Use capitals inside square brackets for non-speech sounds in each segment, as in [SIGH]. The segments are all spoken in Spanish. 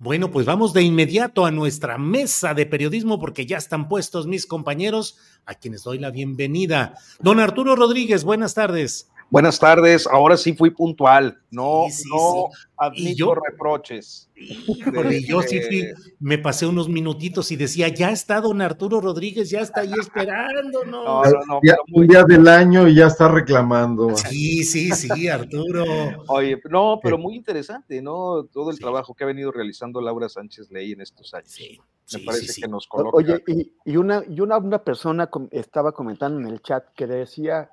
Bueno, pues vamos de inmediato a nuestra mesa de periodismo porque ya están puestos mis compañeros a quienes doy la bienvenida. Don Arturo Rodríguez, buenas tardes. Buenas tardes, ahora sí fui puntual, no, Sí, sí, no sí. admito Y yo- reproches. Híjole, yo sí fui, me pasé unos minutitos y decía, ya está don Arturo Rodríguez, ya está ahí esperando, ¿no? No, no, no, Ya- muy- un día del año y ya está reclamando. Sí, sí, sí, Arturo. Oye, no, pero muy interesante, ¿no? Todo el trabajo que ha venido realizando Laura Sánchez Ley en estos años. Sí, Me sí, parece sí, sí. que nos coloca. Oye, y, y una, y una, una persona com- estaba comentando en el chat que decía,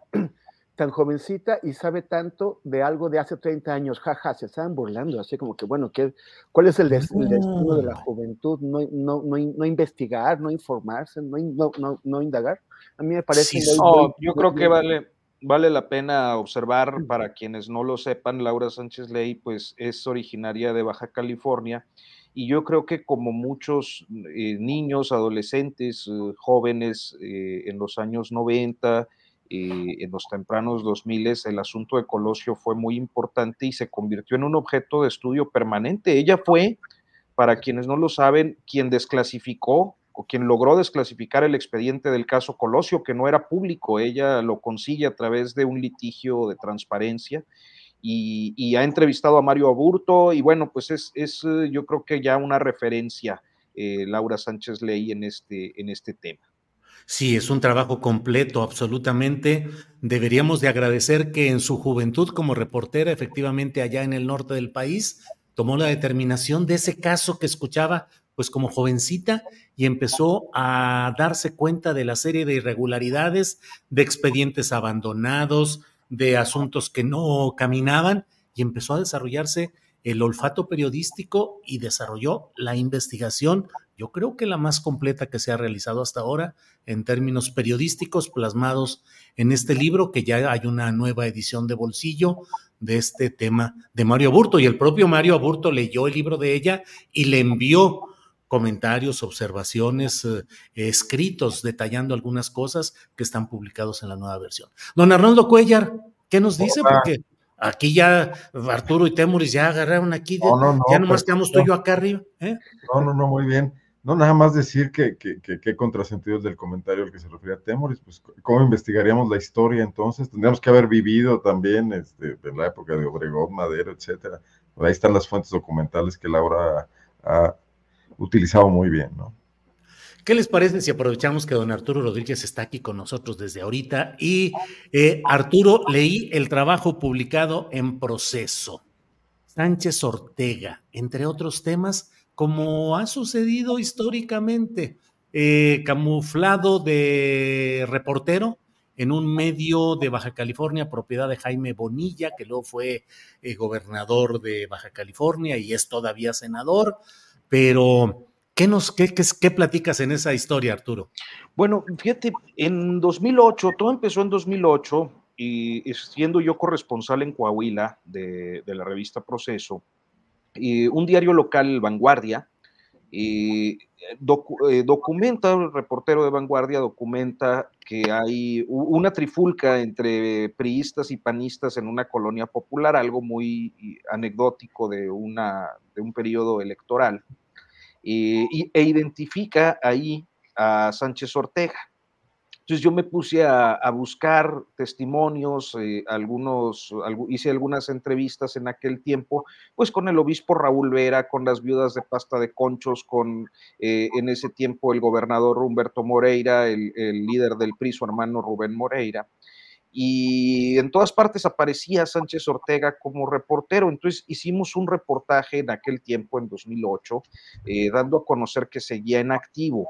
tan jovencita y sabe tanto de algo de hace 30 años, jaja, se estaban burlando, así como que, bueno, ¿qué, ¿cuál es el, des- el destino de la juventud? No, no, no, no investigar, no informarse, no, no, no, no indagar. A mí me parece... Sí, muy- muy- yo muy- creo que vale, vale la pena observar, para quienes no lo sepan, Laura Sánchez Ley, pues es originaria de Baja California, y yo creo que como muchos eh, niños, adolescentes, eh, jóvenes eh, en los años 90, eh, en los tempranos 2000, el asunto de Colosio fue muy importante y se convirtió en un objeto de estudio permanente. Ella fue, para quienes no lo saben, quien desclasificó o quien logró desclasificar el expediente del caso Colosio, que no era público, ella lo consigue a través de un litigio de transparencia y, ha entrevistado a Mario Aburto y bueno, pues es, es eh, yo creo que ya una referencia eh, Laura Sánchez Ley en este, en este tema. Sí, es un trabajo completo, absolutamente. Deberíamos de agradecer que en su juventud como reportera, efectivamente allá en el norte del país, tomó la determinación de ese caso que escuchaba pues como jovencita y empezó a darse cuenta de la serie de irregularidades, de expedientes abandonados, de asuntos que no caminaban y empezó a desarrollarse el olfato periodístico y desarrolló la investigación, yo creo que la más completa que se ha realizado hasta ahora en términos periodísticos plasmados en este libro, que ya hay una nueva edición de bolsillo de este tema de Mario Aburto. Y el propio Mario Aburto leyó el libro de ella y le envió comentarios, observaciones, eh, escritos detallando algunas cosas que están publicados en la nueva versión. Don Arnoldo Cuellar, ¿qué nos dice? Hola. Porque aquí ya Arturo y Temuris ya agarraron aquí, de- No, no, no, ya nomás quedamos tú y yo acá arriba. ¿eh? No, no, no, muy bien. No, nada más decir que, que, que, que contrasentido es del comentario al que se refería Temoris, pues cómo investigaríamos la historia entonces, tendríamos que haber vivido también este, en la época de Obregón, Madero, etcétera. Ahí están las fuentes documentales que Laura ha utilizado muy bien, ¿no? ¿Qué les parece si aprovechamos que don Arturo Rodríguez está aquí con nosotros desde ahorita? Y eh, Arturo, leí el trabajo publicado en proceso. Sánchez Ortega, entre otros temas, como ha sucedido históricamente, eh, camuflado de reportero en un medio de Baja California, propiedad de Jaime Bonilla, que luego fue eh, gobernador de Baja California y es todavía senador, pero ¿qué, nos, qué, qué, qué platicas en esa historia, Arturo? Bueno, fíjate, en 2008, todo empezó en 2008 y siendo yo corresponsal en Coahuila de, de la revista Proceso, y un diario local, Vanguardia, y docu- eh, documenta, el reportero de Vanguardia documenta que hay una trifulca entre priistas y panistas en una colonia popular, algo muy anecdótico de, una, de un periodo electoral. E identifica ahí a Sánchez Ortega. Entonces yo me puse a, buscar testimonios, eh, algunos, hice algunas entrevistas en aquel tiempo, pues con el obispo Raúl Vera, con las viudas de pasta de conchos, con eh, en ese tiempo el gobernador Humberto Moreira, el, el, líder del PRI, su hermano Rubén Moreira. Y en todas partes aparecía Sánchez Ortega como reportero. Entonces hicimos un reportaje en aquel tiempo, en 2008, eh, dando a conocer que seguía en activo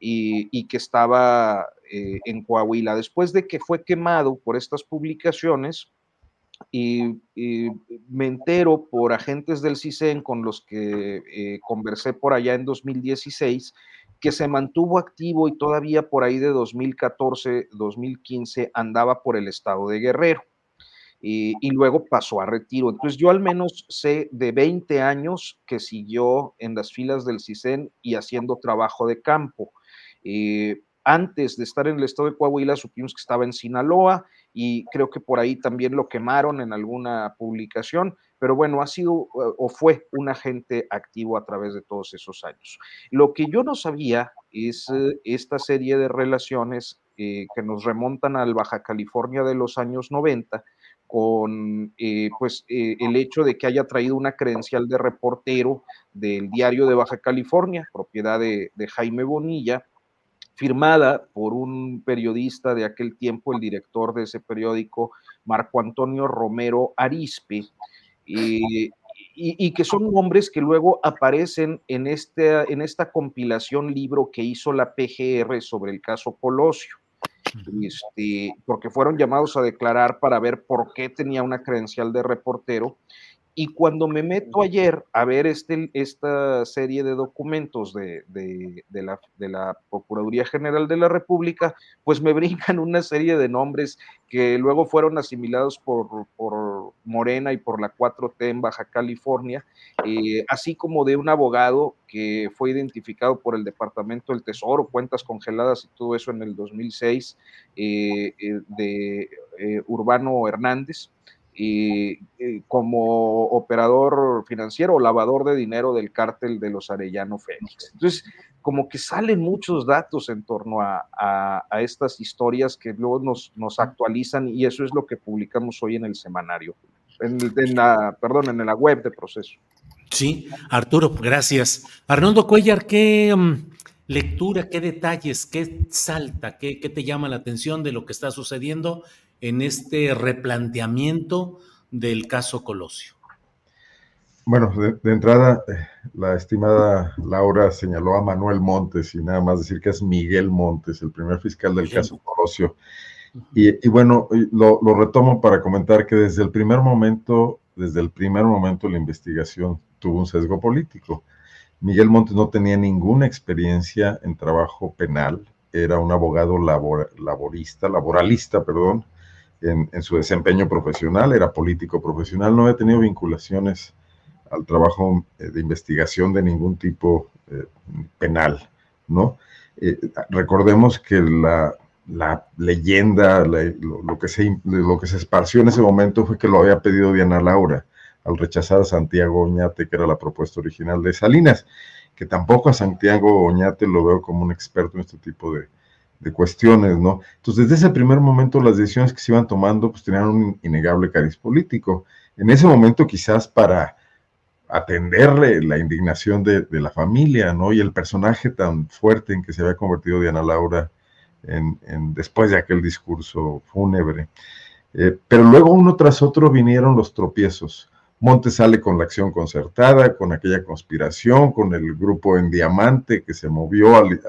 y, que estaba eh, en Coahuila. Después de que fue quemado por estas publicaciones, y, me entero por agentes del CISEN con los que eh, conversé por allá en 2016 que se mantuvo activo y todavía por ahí de 2014, 2015 andaba por el estado de Guerrero. Y, y, luego pasó a retiro. Entonces yo al menos sé de 20 años que siguió en las filas del CISEN y haciendo trabajo de campo. Eh, antes de estar en el estado de Coahuila, supimos que estaba en Sinaloa y creo que por ahí también lo quemaron en alguna publicación, pero bueno, ha sido eh, o fue un agente activo a través de todos esos años. Lo que yo no sabía es eh, esta serie de relaciones que nos remontan al Baja California de los años 90, con pues el hecho de que haya traído una credencial de reportero del diario de Baja California, propiedad de Jaime Bonilla, firmada por un periodista de aquel tiempo, el director de ese periódico, Marco Antonio Romero Arispe, y, que son nombres que luego aparecen en, este, en esta compilación libro que hizo la PGR sobre el caso Colosio. Este, porque fueron llamados a declarar para ver por qué tenía una credencial de reportero y cuando me meto ayer a ver este, esta serie de documentos de, la, de, la, Procuraduría General de la República, pues me [LAUGHS] brincan una serie de nombres que luego fueron asimilados por, por Morena y por la 4T en Baja California, eh, así como de un abogado que fue identificado por el Departamento del Tesoro, cuentas congeladas y todo eso en el 2006, eh, eh, de Urbano Hernández y, como operador financiero o lavador de dinero del cártel de los Arellano Fénix. Entonces, como que salen muchos datos en torno a, a, estas historias que luego nos, nos, actualizan y eso es lo que publicamos hoy en el semanario, en, la, perdón, en la web de proceso. Sí, Arturo, gracias. Arnoldo Cuellar, ¿qué mm, lectura, qué detalles, qué salta, qué, qué te llama la atención de lo que está sucediendo en este replanteamiento del caso Colosio? Bueno, de, entrada, eh, la estimada Laura señaló a Manuel Montes y nada más decir que es Miguel Montes, el primer fiscal del caso Colosio. Y, bueno, lo, lo, retomo para comentar que desde el primer momento, desde el primer momento la investigación tuvo un sesgo político. Miguel Montes no tenía ninguna experiencia en trabajo penal, era un abogado laborista, laboralista, perdón, en, su desempeño profesional, era político profesional, no había tenido vinculaciones al trabajo eh, de investigación de ningún tipo eh, penal, ¿no? Eh, recordemos que la, leyenda, lo, que se, lo que se esparció en ese momento fue que lo había pedido Diana Laura al rechazar a Santiago Oñate, que era la propuesta original de Salinas, que tampoco a Santiago Oñate lo veo como un experto en este tipo de, de cuestiones, ¿no? Entonces, desde ese primer momento, las decisiones que se iban tomando, pues tenían un innegable cariz político. En ese momento, quizás para atenderle la indignación de, la familia, ¿no? Y el personaje tan fuerte en que se había convertido Diana Laura en, después de aquel discurso fúnebre. Eh, pero luego uno tras otro vinieron los tropiezos. Montes sale con la acción concertada, con aquella conspiración, con el grupo en diamante que se movió al,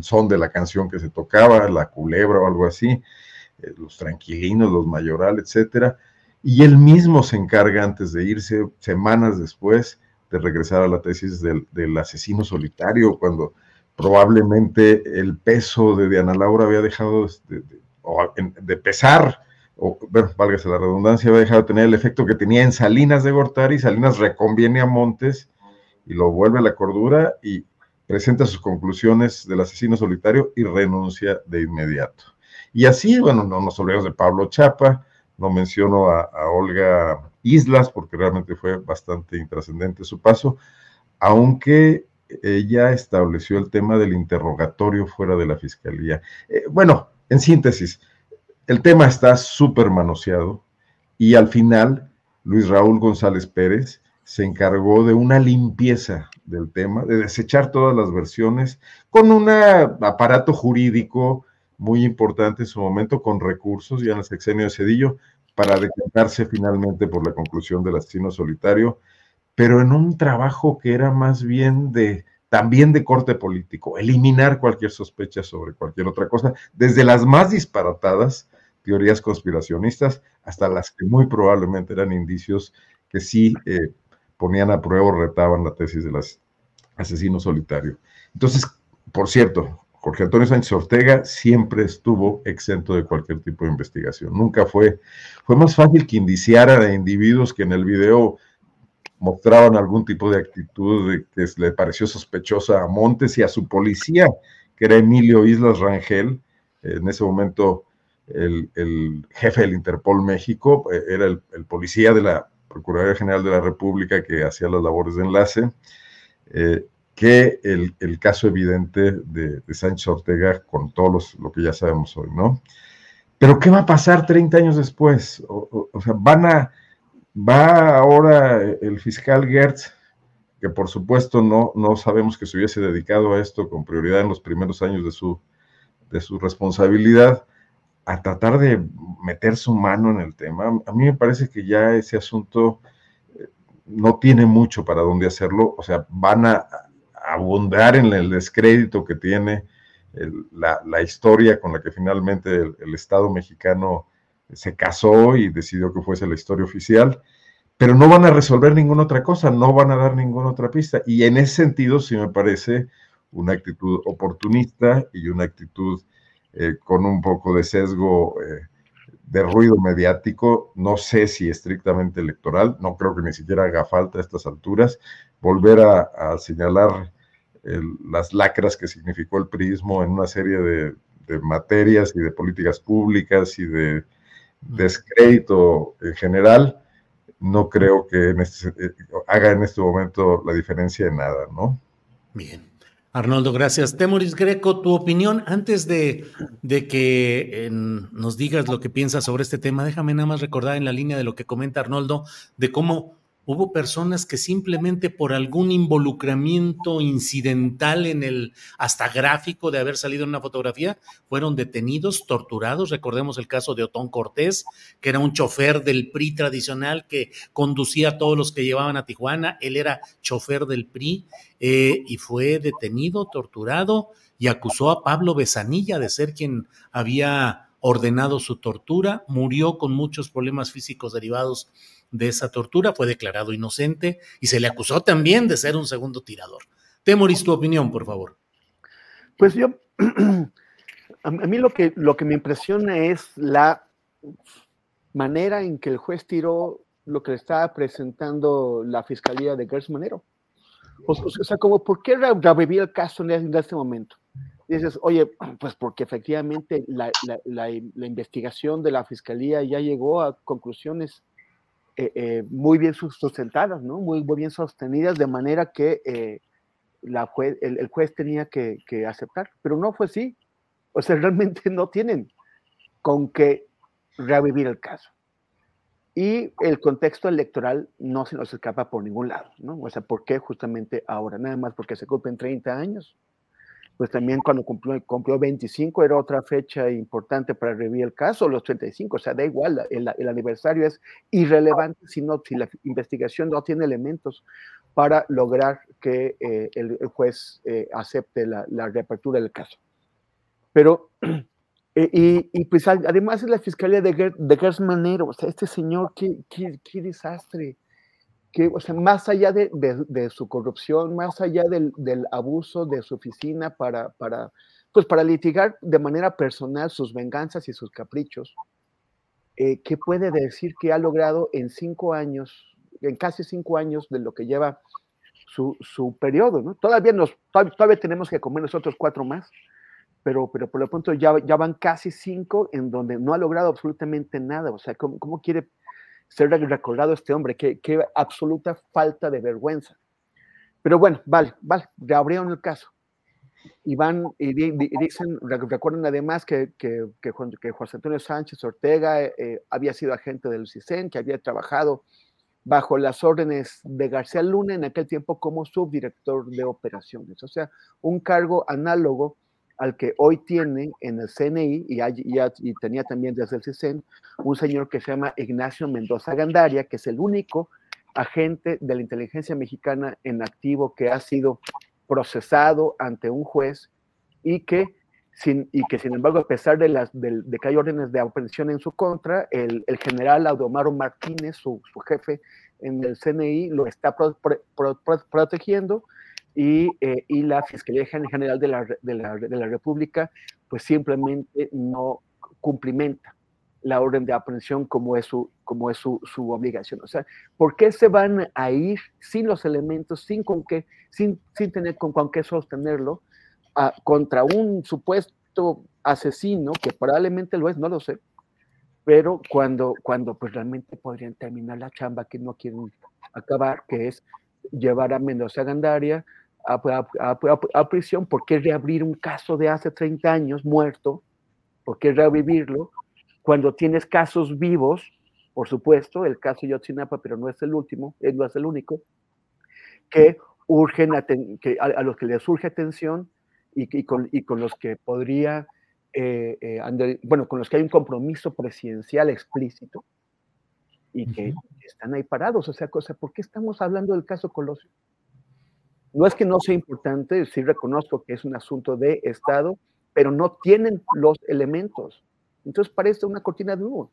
son de la canción que se tocaba, la culebra o algo así, eh, los tranquilinos, los mayoral, etcétera. Y él mismo se encarga antes de irse, semanas después, de regresar a la tesis del, asesino solitario, cuando probablemente el peso de Diana Laura había dejado de, de pesar bueno, válgase la redundancia, había dejado de tener el efecto que tenía en Salinas de Gortari, Salinas reconviene a Montes y lo vuelve a la cordura y presenta sus conclusiones del asesino solitario y renuncia de inmediato. Y así, bueno, no nos olvidemos de Pablo Chapa, no menciono a, Olga Islas porque realmente fue bastante intrascendente su paso, aunque ella estableció el tema del interrogatorio fuera de la fiscalía. Eh, bueno, en síntesis, el tema está súper manoseado y al final Luis Raúl González Pérez se encargó de una limpieza del tema, de desechar todas las versiones con un aparato jurídico muy importante en su momento, con recursos ya en el sexenio de Cedillo, para decantarse finalmente por la conclusión del asesino solitario, pero en un trabajo que era más bien de también de corte político, eliminar cualquier sospecha sobre cualquier otra cosa, desde las más disparatadas teorías conspiracionistas hasta las que muy probablemente eran indicios que sí eh, ponían a prueba o retaban la tesis del asesino solitario. Entonces, por cierto, Jorge Antonio Sánchez Ortega siempre estuvo exento de cualquier tipo de investigación. Nunca fue, fue más fácil que indiciara a individuos que en el video mostraban algún tipo de actitud que le pareció sospechosa a Montes y a su policía, que era Emilio Islas Rangel, en ese momento el, jefe del Interpol México, eh, era el, policía de la Procuraduría General de la República que hacía las labores de enlace, eh, que el, caso evidente de, Sánchez Ortega con todo lo que ya sabemos hoy, ¿no? Pero ¿qué va a pasar 30 años después? o sea, van a Va ahora el fiscal Gertz, que por supuesto no, no sabemos que se hubiese dedicado a esto con prioridad en los primeros años de su, de su responsabilidad, a tratar de meter su mano en el tema. A mí me parece que ya ese asunto eh, no tiene mucho para dónde hacerlo, o sea, van a abundar en el descrédito que tiene la, historia con la que finalmente el Estado mexicano se casó y decidió que fuese la historia oficial, pero no van a resolver ninguna otra cosa, no van a dar ninguna otra pista. Y en ese sentido sí me parece una actitud oportunista y una actitud eh, con un poco de sesgo eh, de ruido mediático, no sé si estrictamente electoral, no creo que ni siquiera haga falta a estas alturas, volver a, señalar las lacras que significó el prismo en una serie de materias y de políticas públicas y de descrédito en general, no creo que en este, eh, haga en este momento la diferencia de nada, ¿no? Bien. Arnoldo, gracias. Temoris Greco, tu opinión antes de, de que nos digas lo que piensas sobre este tema, déjame nada más recordar en la línea de lo que comenta Arnoldo, de cómo Hubo personas que simplemente por algún involucramiento incidental en el hasta gráfico de haber salido en una fotografía fueron detenidos, torturados. Recordemos el caso de Otón Cortés, que era un chofer del PRI tradicional que conducía a todos los que llevaban a Tijuana. Él era chofer del PRI eh, y fue detenido, torturado y acusó a Pablo Besanilla de ser quien había ordenado su tortura. Murió con muchos problemas físicos derivados de esa tortura, fue declarado inocente y se le acusó también de ser un segundo tirador. Temoris, tu opinión, por favor. Pues yo, [CLEARS THROAT] a mí lo que, lo que me impresiona es la manera en que el juez tiró lo que le estaba presentando la fiscalía de Gertz Manero. O, sea, como, ¿por qué revivir el caso en este momento? Y dices, oye, [CLEARS THROAT] pues porque efectivamente la, la, investigación de la fiscalía ya llegó a conclusiones eh, eh, muy bien sustentadas, ¿no? Muy, muy, bien sostenidas, de manera que eh, la el, juez tenía que, aceptar, pero no fue así. O sea, [LAUGHS] realmente no tienen con qué revivir el caso. Y el contexto electoral no se nos escapa por ningún lado, ¿no? O sea, ¿por qué justamente ahora? Nada más porque se cumplen 30 años pues también cuando cumplió, cumplió 25 era otra fecha importante para revivir el caso, los 35, o sea, da igual, el, aniversario es irrelevante si, no, si la investigación no tiene elementos para lograr que eh, el, juez eh, acepte la, reapertura del caso. Pero, [CLEARS THROAT] eh, y, pues además es la fiscalía de, Ger, de Manero, o sea, este señor, qué, qué, qué desastre que, o sea, más allá de, de, su corrupción, más allá del, del, abuso de su oficina para, para, pues para litigar de manera personal sus venganzas y sus caprichos, eh, ¿qué puede decir que ha logrado en cinco años, en casi cinco años de lo que lleva su, su periodo? ¿no? Todavía, nos, todavía, tenemos que comer nosotros cuatro más, pero, pero por lo pronto ya, ya van casi cinco en donde no ha logrado absolutamente nada. O sea, ¿cómo, cómo quiere ser recordado este hombre, qué, qué absoluta falta de vergüenza. Pero bueno, vale, vale, reabrieron el caso. Y van y, dicen, recuerdan además que, que, que, José Antonio Sánchez Ortega eh, había sido agente del CISEN, que había trabajado bajo las órdenes de García Luna en aquel tiempo como subdirector de operaciones, o sea, un cargo análogo al que hoy tiene en el CNI y, tenía también desde el CISEN un señor que se llama Ignacio Mendoza Gandaria, que es el único agente de la inteligencia mexicana en activo que ha sido procesado ante un juez y que sin, y que sin embargo, a pesar de, las, de, que hay órdenes de aprehensión en su contra, el, el general Audomaro Martínez, su, jefe en el CNI, lo está protegiendo y, eh, y, la Fiscalía General de la, de, la, de la, República, pues simplemente no cumplimenta la orden de aprehensión como es su, como es su, su, obligación. O sea, ¿por qué se van a ir sin los elementos, sin, con qué, sin, sin tener con, con qué sostenerlo? contra un supuesto asesino, que probablemente lo es, no lo sé, pero cuando, cuando pues realmente podrían terminar la chamba que no quieren acabar, que es llevar a Mendoza Gandaria a, a, a, prisión, ¿por qué reabrir un caso de hace 30 años muerto? ¿Por qué revivirlo? Cuando tienes casos vivos, por supuesto, el caso Yotzinapa, pero no es el último, eh, no es el único, que urgen que a, a los que les surge atención y, con, y con, los que podría, eh, eh, bueno, con los que hay un compromiso presidencial explícito y que están ahí parados. O sea, cosa, ¿por qué estamos hablando del caso Colosio? No es que no sea importante, sí reconozco que es un asunto de Estado, pero no tienen los elementos. Entonces parece una cortina de humo.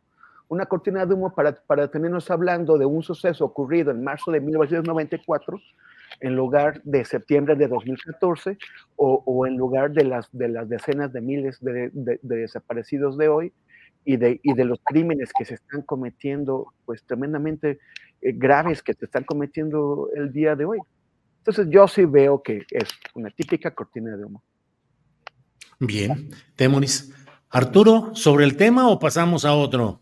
Una cortina de humo para, para tenernos hablando de un suceso ocurrido en marzo de 1994 en lugar de septiembre de 2014 o, en lugar de las, de las decenas de miles de, de, desaparecidos de hoy y de, y de los crímenes que se están cometiendo, pues tremendamente eh, graves que se están cometiendo el día de hoy. Entonces yo sí veo que es una típica cortina de humo. Bien, Temoris. Arturo, ¿sobre el tema o pasamos a otro?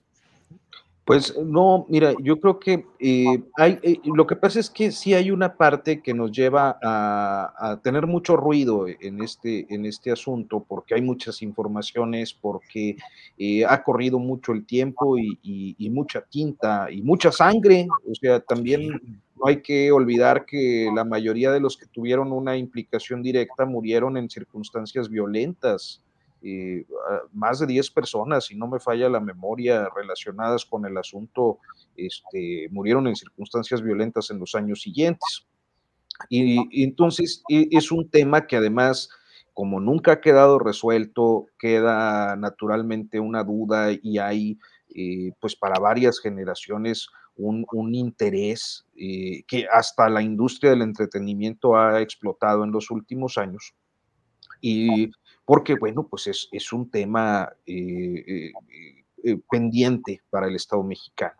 Pues no, mira, yo creo que eh, hay, eh, lo que pasa es que sí hay una parte que nos lleva a, tener mucho ruido en este, en este asunto, porque hay muchas informaciones, porque eh, ha corrido mucho el tiempo y, y, mucha tinta y mucha sangre. O sea, también no hay que olvidar que la mayoría de los que tuvieron una implicación directa murieron en circunstancias violentas. Eh, más de 10 personas, si no me falla la memoria, relacionadas con el asunto, este, murieron en circunstancias violentas en los años siguientes. Y, entonces e, es un tema que además, como nunca ha quedado resuelto, queda naturalmente una duda y hay, eh, pues para varias generaciones, un, interés eh, que hasta la industria del entretenimiento ha explotado en los últimos años. Y porque, bueno, pues es, un tema eh, eh, pendiente para el Estado mexicano.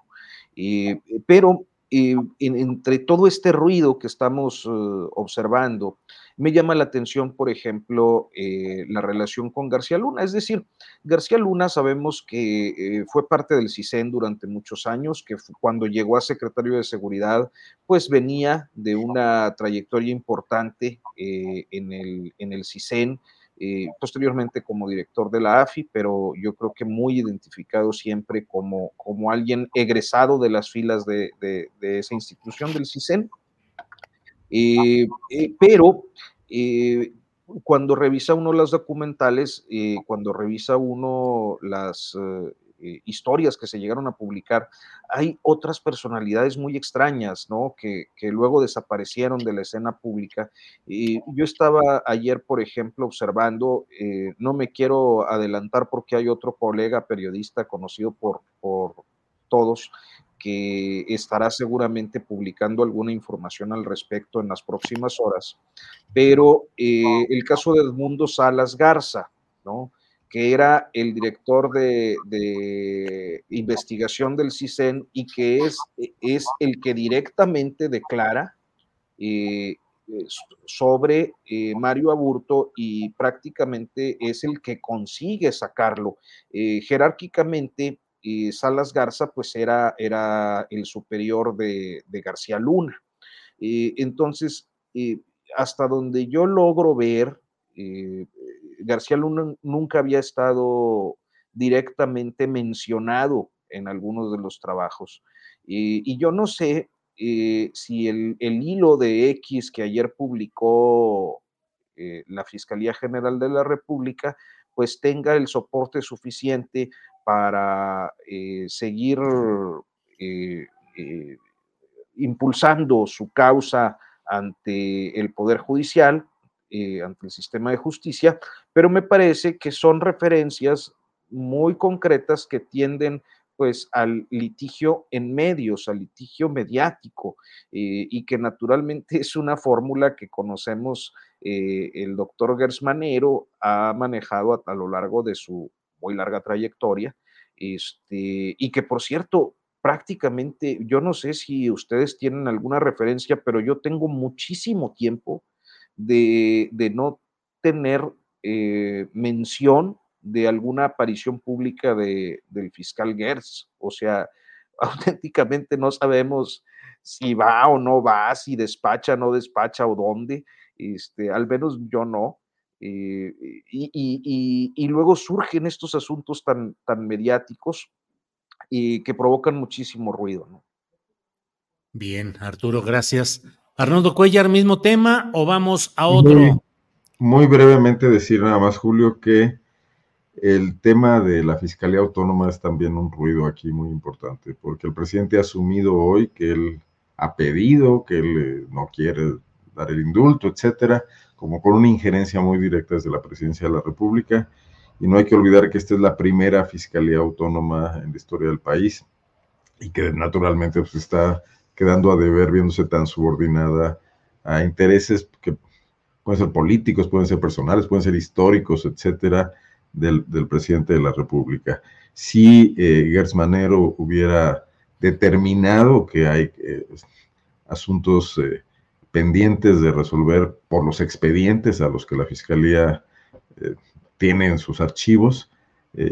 pero entre todo este ruido que estamos observando, me llama la atención, por ejemplo, la relación con García Luna. Es decir, García Luna sabemos que fue parte del CISEN durante muchos años, que cuando llegó a secretario de Seguridad, pues venía de una trayectoria importante en, el, en el CISEN, eh, posteriormente como director de la AFI, pero yo creo que muy identificado siempre como, como alguien egresado de las filas de, esa institución del CISEN. Eh, eh, pero cuando revisa uno las documentales, cuando revisa uno las eh, historias que se llegaron a publicar, hay otras personalidades muy extrañas, ¿no? Que, luego desaparecieron de la escena pública. Yo estaba ayer, por ejemplo, observando, eh, no me quiero adelantar porque hay otro colega periodista conocido por, por todos, que estará seguramente publicando alguna información al respecto en las próximas horas, pero eh, el caso de Edmundo Salas Garza, ¿no? que era el director de, investigación del CISEN y que es, es el que directamente declara eh, sobre eh, Mario Aburto y prácticamente es el que consigue sacarlo. Jerárquicamente, Salas Garza pues era, era el superior de, de García Luna. entonces, hasta donde yo logro ver, García Luna nunca había estado directamente mencionado en algunos de los trabajos. y yo no sé si el, hilo de X que ayer publicó la Fiscalía General de la República, pues tenga el soporte suficiente para seguir impulsando su causa ante el Poder Judicial, ante el sistema de justicia, pero me parece que son referencias muy concretas que tienden pues al litigio en medios, al litigio mediático, eh, y que naturalmente es una fórmula que conocemos, eh, el doctor Gersmanero ha manejado a, lo largo de su muy larga trayectoria, este, y que por cierto, prácticamente, yo no sé si ustedes tienen alguna referencia, pero yo tengo muchísimo tiempo de, no tener eh, mención de alguna aparición pública de, del fiscal Gers. O sea, [LAUGHS] auténticamente no sabemos si va o no va, si despacha, no despacha o dónde. Este, al menos yo no. Eh, y, luego surgen estos asuntos tan, tan mediáticos y que provocan muchísimo ruido. ¿no? Bien, Arturo, gracias. Arnoldo Cuellar, mismo tema o vamos a otro. muy brevemente decir nada más, Julio, que el tema de la Fiscalía Autónoma es también un ruido aquí muy importante, porque el presidente ha asumido hoy que él ha pedido, que él eh, no quiere dar el indulto, etcétera, como con una injerencia muy directa desde la presidencia de la República. Y no hay que olvidar que esta es la primera Fiscalía Autónoma en la historia del país y que naturalmente pues, está quedando a deber, viéndose tan subordinada a intereses que pueden ser políticos, pueden ser personales, pueden ser históricos, etcétera, del, presidente de la República. Si eh, hubiera determinado que hay eh, asuntos eh, pendientes de resolver por los expedientes a los que la Fiscalía eh, tiene en sus archivos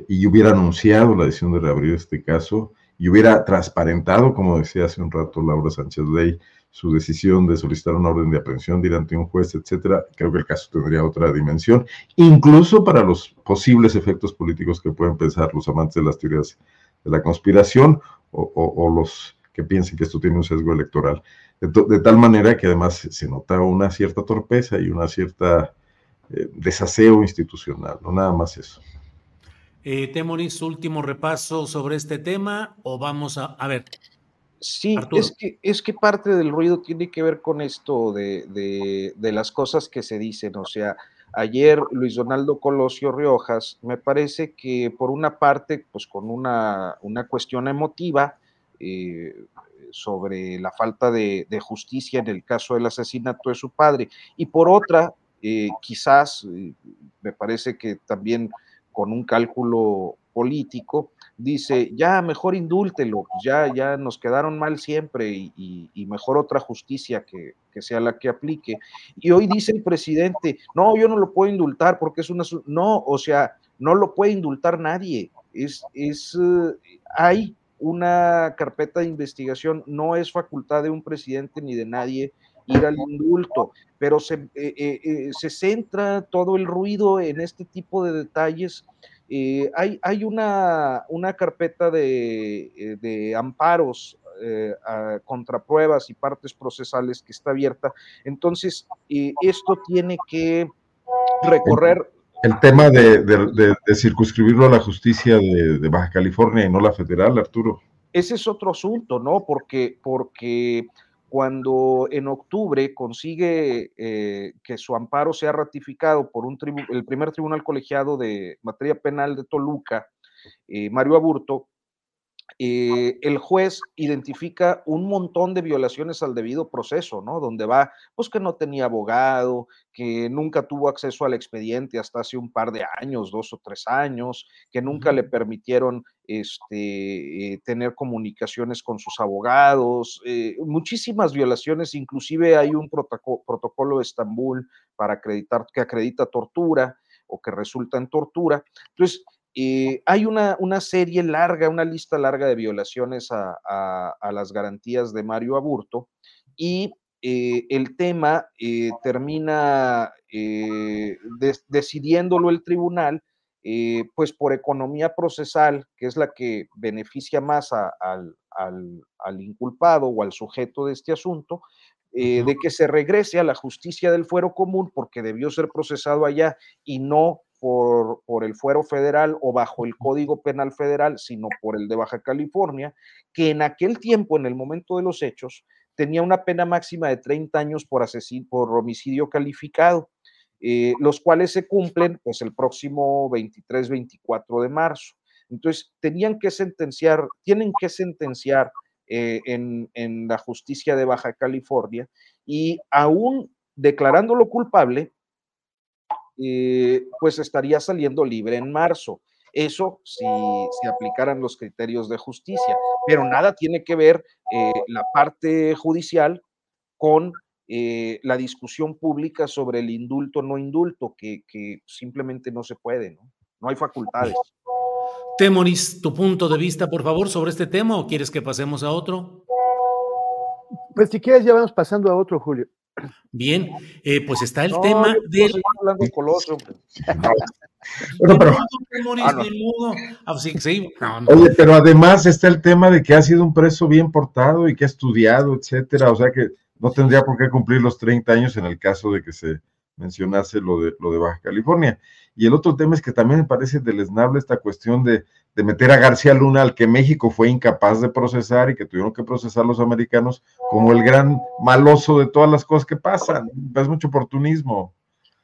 y hubiera anunciado la decisión de reabrir este caso y hubiera transparentado, como decía hace un rato Laura Sánchez Ley, su decisión de solicitar una orden de aprehensión, de ir ante un juez, etcétera, creo que el caso tendría otra dimensión, incluso para los posibles efectos políticos que pueden pensar los amantes de las teorías de la conspiración o, los que piensen que esto tiene un sesgo electoral. De, tal manera que además se nota una cierta torpeza y una cierta eh, desaseo institucional, no nada más eso. Eh, Temoris, último repaso sobre este tema o vamos a, a ver, Sí, es que, es que parte del ruido tiene que ver con esto de, las cosas que se dicen. O sea, ayer Luis Donaldo Colosio Riojas, me parece que por una parte, pues con una, cuestión emotiva eh, sobre la falta de, justicia en el caso del asesinato de su padre, y por otra, eh, quizás, eh, me parece que también con un cálculo político, dice, ya mejor indúltelo, pues ya, ya nos quedaron mal siempre y, mejor otra justicia que, sea la que aplique. Y hoy dice el presidente, no, yo no lo puedo indultar porque es una... No, o sea, no lo puede indultar nadie. Es, es, hay una carpeta de investigación, no es facultad de un presidente ni de nadie ir al indulto, pero se, eh, eh, se centra todo el ruido en este tipo de detalles eh, hay, hay una, una carpeta de, eh, amparos eh, contra pruebas y partes procesales que está abierta. Entonces, esto tiene que recorrer. El tema de, circunscribirlo a la justicia de, Baja California y no la federal, Arturo. Ese es otro asunto, ¿no? Porque, porque cuando en octubre consigue eh, que su amparo sea ratificado por un el primer tribunal colegiado de materia penal de Toluca, eh, Mario Aburto, eh, el juez identifica un montón de violaciones al debido proceso, ¿no? Donde va, pues que no tenía abogado, que nunca tuvo acceso al expediente hasta hace un par de años, dos o tres años, que nunca le permitieron este, eh, tener comunicaciones con sus abogados, eh, muchísimas violaciones, inclusive hay un protocolo de Estambul para acreditar, que acredita tortura o que resulta en tortura. Entonces, eh, hay una, una, serie larga, una lista larga de violaciones a, las garantías de Mario Aburto y eh, el tema eh, termina eh, decidiéndolo el tribunal, pues por economía procesal, que es la que beneficia más al, al, inculpado o al sujeto de este asunto, de que se regrese a la justicia del fuero común porque debió ser procesado allá y no por, por, el fuero federal o bajo el Código Penal Federal, sino por el de Baja California, que en aquel tiempo, en el momento de los hechos, tenía una pena máxima de 30 años por, por homicidio calificado, eh, los cuales se cumplen pues el próximo 23-24 de marzo. Entonces, tenían que sentenciar, tienen que sentenciar eh, en, en, la justicia de Baja California y aún declarándolo culpable, eh, pues estaría saliendo libre en marzo. Eso si, si aplicaran los criterios de justicia, pero nada tiene que ver eh, la parte judicial con eh, la discusión pública sobre el indulto o no indulto, que, que, simplemente no se puede, ¿no? No hay facultades. Temoris, tu punto de vista, por favor, sobre este tema o quieres que pasemos a otro? Pues si quieres ya vamos pasando a otro, Julio. Bien, eh, pues está el tema del... hablando Colosio. pero... Oye, pero además está el tema de que ha sido un preso bien portado y que ha estudiado, etcétera, o sea que no tendría por qué cumplir los 30 años en el caso de que se mencionase lo de, lo de Baja California. Y el otro tema es que también me parece deleznable esta cuestión de, de, meter a García Luna al que México fue incapaz de procesar y que tuvieron que procesar los americanos como el gran maloso de todas las cosas que pasan. Es mucho oportunismo.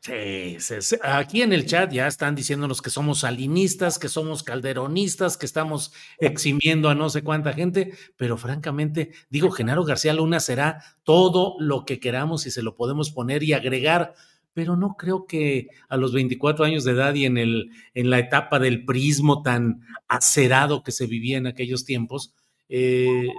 Sí, aquí en el chat ya están diciéndonos que somos salinistas, que somos calderonistas, que estamos eximiendo a no sé cuánta gente, pero francamente, digo, Genaro García Luna será todo lo que queramos y se lo podemos poner y agregar pero no creo que a los 24 años de edad y en, el, en la etapa del prismo tan acerado que se vivía en aquellos tiempos, eh,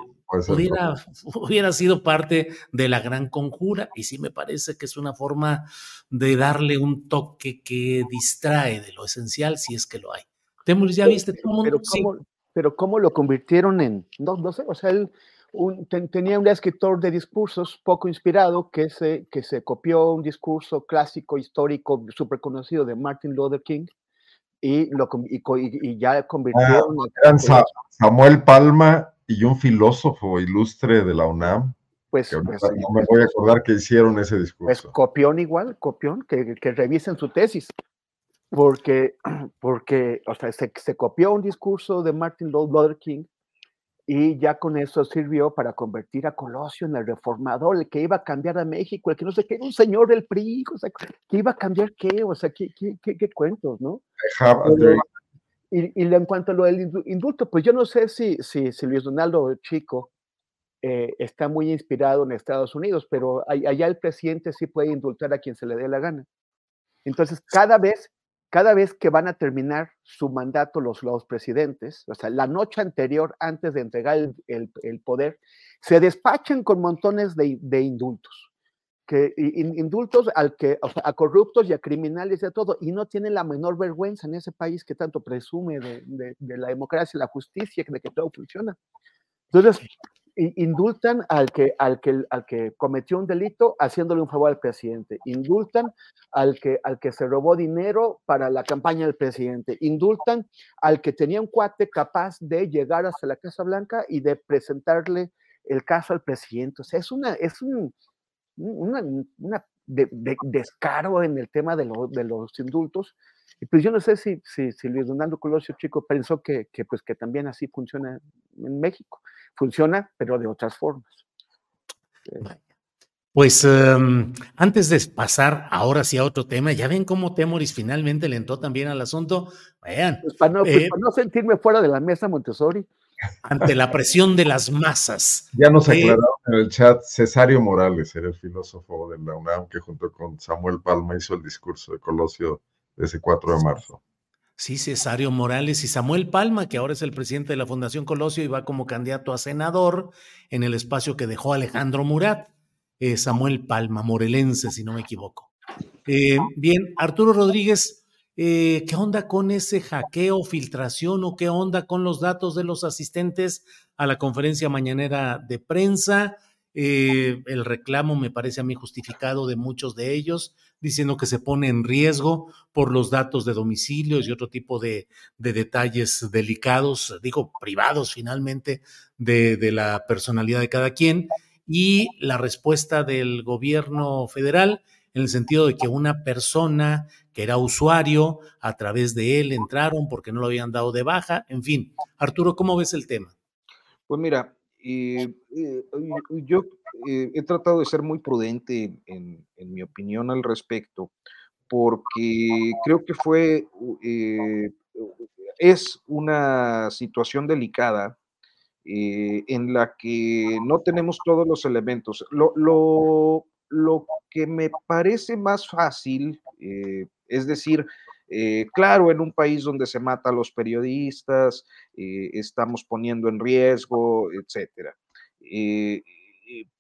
hubiera, [LAUGHS] hubiera, sido parte de la gran conjura. Y sí me parece que es una forma de darle un toque que distrae de lo esencial, si es que lo hay. Temuris, ¿ya viste? Pero, ¿cómo, pero ¿cómo lo convirtieron en, no, no sé, o sea, él tenía un escritor de discursos poco inspirado que se, que se copió un discurso clásico, histórico, súper conocido de Martin Luther King y, lo, y, ya convirtió ah, Samuel Palma y un filósofo ilustre de la UNAM. Pues, pues no me voy a acordar que hicieron ese pues discurso. Pues copión igual, copión, que, que revisen su tesis porque, [CLEARS THROAT] porque o sea, se, se, copió un discurso de Martin Luther King y ya con eso sirvió para convertir a Colosio en el reformador, el que iba a cambiar a México, el que no sé qué, un señor del PRI, o sea, que iba a cambiar qué, o sea, qué, qué, qué, cuentos, ¿no? y, y, en cuanto a lo del indulto, pues yo no sé si, si, si Luis Donaldo Chico eh, está muy inspirado en Estados Unidos, pero allá el presidente sí puede indultar a quien se le dé la gana. Entonces, cada vez cada vez que van a terminar su mandato los, presidentes, o sea, la noche anterior, antes de entregar el, poder, se despachan con montones de, indultos. Que, indultos al que, a corruptos y a criminales y a todo, y no tienen la menor vergüenza en ese país que tanto presume de, la democracia la justicia, de que todo funciona. Entonces, indultan al que, al, que, al que cometió un delito haciéndole un favor al presidente, indultan al que, al que se robó dinero para la campaña del presidente, indultan al que tenía un cuate capaz de llegar hasta la Casa Blanca y de presentarle el caso al presidente. O sea, es una, es un, una, una descaro en el tema de, de, los indultos. Y pues yo no sé si, si, si Luis Donaldo Colosio Chico pensó que, que, pues que también así funciona en México funciona, pero de otras formas. Pues em, antes de pasar ahora sí a otro tema, ya ven cómo Temoris finalmente le entró también al asunto. Vean. Pues para, no, pues eh, no, sentirme fuera de la mesa, Montessori. Ante la presión de las masas. Ya nos eh, aclararon en el chat, Cesario Morales era el filósofo de la UNAM que junto con Samuel Palma hizo el discurso de Colosio ese 4 de marzo. Sí, Cesario Morales y Samuel Palma, que ahora es el presidente de la Fundación Colosio y va como candidato a senador en el espacio que dejó Alejandro Murat. Eh, Samuel Palma, morelense, si no me equivoco. Eh, bien, Arturo Rodríguez, eh, ¿qué onda con ese hackeo, filtración o qué onda con los datos de los asistentes a la conferencia mañanera de prensa? Eh, el reclamo me parece a mí justificado de muchos de ellos, diciendo que se pone en riesgo por los datos de domicilios y otro tipo de, detalles delicados, digo, privados finalmente, de, de la personalidad de cada quien. Y la respuesta del gobierno federal en el sentido de que una persona que era usuario, a través de él entraron porque no lo habían dado de baja, en fin. Arturo, ¿cómo ves el tema? Pues mira, eh, eh, yo eh, he tratado de ser muy prudente en, mi opinión al respecto, porque creo que fue, es una situación delicada en la que no tenemos todos los elementos. Lo, lo, lo que me parece más fácil, es decir, eh, claro, en un país donde se mata a los periodistas, eh, estamos poniendo en riesgo, etcétera. Eh,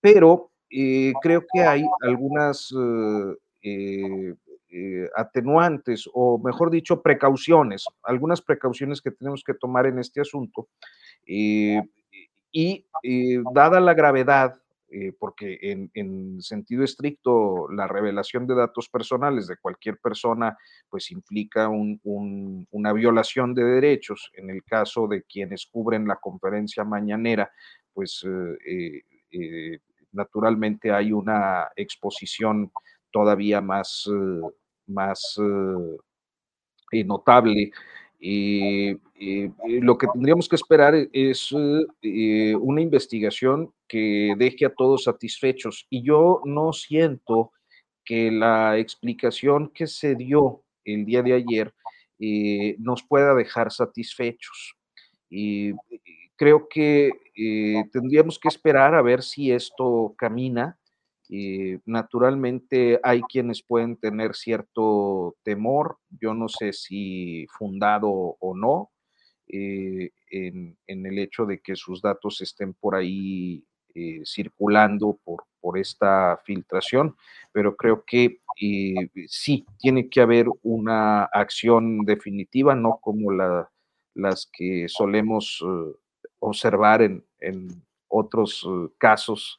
pero creo que hay algunas atenuantes, o mejor dicho, precauciones, algunas precauciones que tenemos que tomar en este asunto. y dada la gravedad eh, porque en, sentido estricto la revelación de datos personales de cualquier persona pues implica una violación de derechos. En el caso de quienes cubren la conferencia mañanera, pues eh, eh, naturalmente hay una exposición todavía más, más notable y, lo que tendríamos que esperar es eh, una investigación que deje a todos satisfechos. Y yo no siento que la explicación que se dio el día de ayer eh, nos pueda dejar satisfechos. Y creo que eh, tendríamos que esperar a ver si esto camina eh, naturalmente hay quienes pueden tener cierto temor, yo no sé si fundado o no, eh, en, el hecho de que sus datos estén por ahí eh, circulando por, por, esta filtración, pero creo que sí, tiene que haber una acción definitiva, no como la, las que solemos observar en, en otros casos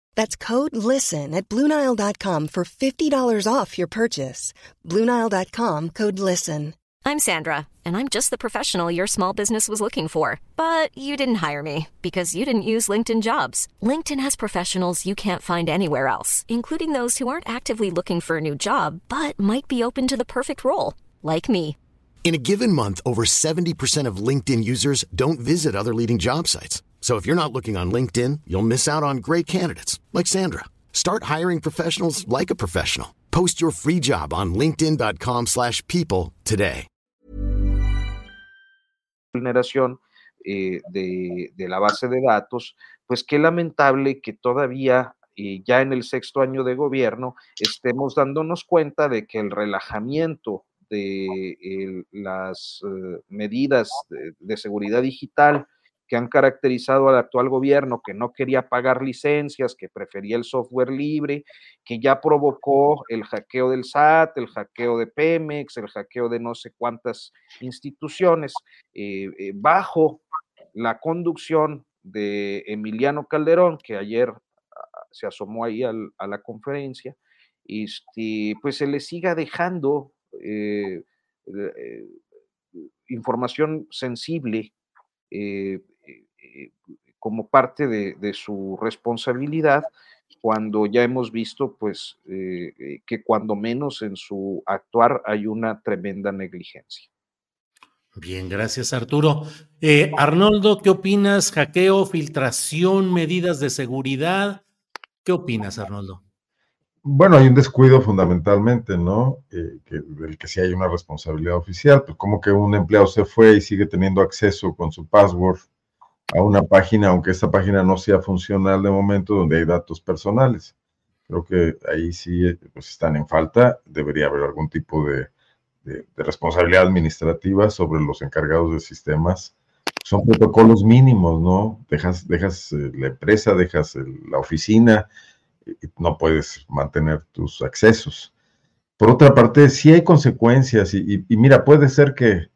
That's code LISTEN at Bluenile.com for $50 off your purchase. Bluenile.com code LISTEN. I'm Sandra, and I'm just the professional your small business was looking for. But you didn't hire me because you didn't use LinkedIn jobs. LinkedIn has professionals you can't find anywhere else, including those who aren't actively looking for a new job but might be open to the perfect role, like me. In a given month, over 70% of LinkedIn users don't visit other leading job sites. So if you're not looking on LinkedIn, you'll miss out on great candidates like Sandra. Start hiring professionals like a professional. Post your free job on linkedin.com/people today. Vulneración eh, de, de, la base de datos, pues qué lamentable que todavía eh, ya en el sexto año de gobierno estemos dándonos cuenta de que el relajamiento de el, las medidas de, de seguridad digital que han caracterizado al actual gobierno, que no quería pagar licencias, que prefería el software libre, que ya provocó el hackeo del SAT, el hackeo de Pemex, el hackeo de no sé cuántas instituciones, eh, eh, bajo la conducción de Emiliano Calderón, que ayer se asomó ahí a la conferencia, este, pues se le siga dejando eh, información sensible como parte de, su responsabilidad cuando ya hemos visto pues eh, eh, que cuando menos en su actuar hay una tremenda negligencia. Bien, gracias Arturo. Arnoldo, ¿qué opinas? Hackeo, filtración, medidas de seguridad. ¿Qué opinas, Arnoldo? Bueno, hay un descuido fundamentalmente, ¿no? que, del que sí hay una responsabilidad oficial, pues como que un empleado se fue y sigue teniendo acceso con su password a una página, aunque esta página no sea funcional de momento, donde hay datos personales. Creo que ahí sí eh, pues, están en falta. Debería haber algún tipo de, responsabilidad administrativa sobre los encargados de sistemas. Son protocolos mínimos, ¿no? Dejas, dejas eh, la empresa, dejas la oficina, no puedes mantener tus accesos. Por otra parte, sí hay consecuencias y mira, puede ser que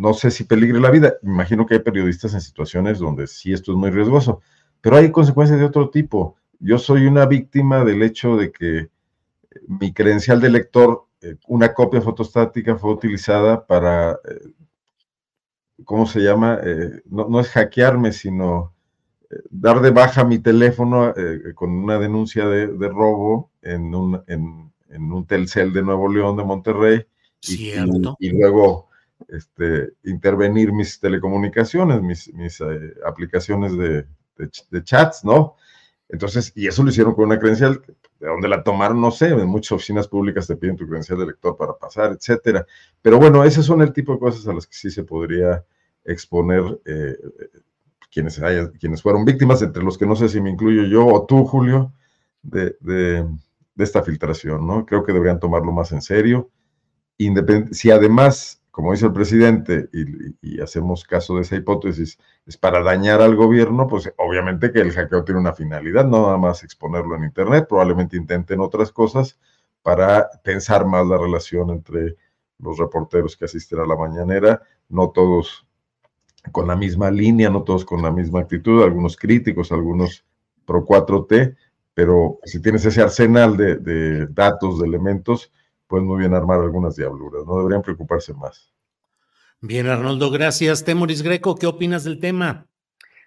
no sé si peligre la vida. Imagino que hay periodistas en situaciones donde sí esto es muy riesgoso, pero hay consecuencias de otro tipo. Yo soy una víctima del hecho de que eh, mi credencial de lector, eh, una copia fotostática fue utilizada para, eh, ¿cómo se llama? no, es hackearme, sino dar de baja mi teléfono con una denuncia de, robo en un, en, un Telcel de Nuevo León, de Monterrey. y luego este, intervenir mis telecomunicaciones, mis, mis eh, aplicaciones de, de, chats, ¿no? Entonces, y eso lo hicieron con una credencial, de donde la tomaron, no sé, en muchas oficinas públicas te piden tu credencial de lector para pasar, etcétera. Pero bueno, esos son el tipo de cosas a las que sí se podría exponer eh, quienes, quienes fueron víctimas, entre los que no sé si me incluyo yo o tú, Julio, de, de, de esta filtración, ¿no? Creo que deberían tomarlo más en serio. si además como dice el presidente, y, hacemos caso de esa hipótesis, es para dañar al gobierno, pues obviamente que el hackeo tiene una finalidad, no nada más exponerlo en Internet, probablemente intenten otras cosas para pensar más la relación entre los reporteros que asisten a la mañanera, no todos con la misma línea, no todos con la misma actitud, algunos críticos, algunos pro 4T, pero si tienes ese arsenal de datos, de elementos, pueden muy bien armar algunas diabluras, no deberían preocuparse más. Bien, Arnoldo, gracias. Temoris Greco, ¿qué opinas del tema?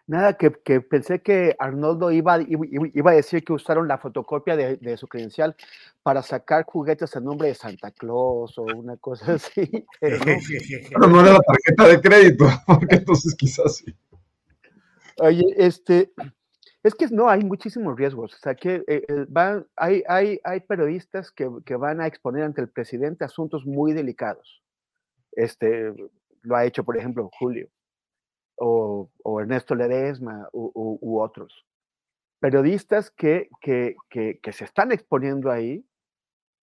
Nada, que, pensé que Arnoldo iba, iba, a decir que usaron la fotocopia de, su credencial para sacar juguetes a nombre de Santa Claus o una cosa [LAUGHS] así. [LAUGHS] Pero no, no era la tarjeta de crédito, [LAUGHS] porque entonces quizás sí. Oye, este, es que no, hay muchísimos riesgos. O sea, que eh, eh, van, hay, hay, hay periodistas que, van a exponer ante el presidente asuntos muy delicados. Este, lo ha hecho, por ejemplo, Julio, o, Ernesto Ledesma, u, otros. Periodistas que, que, se están exponiendo ahí,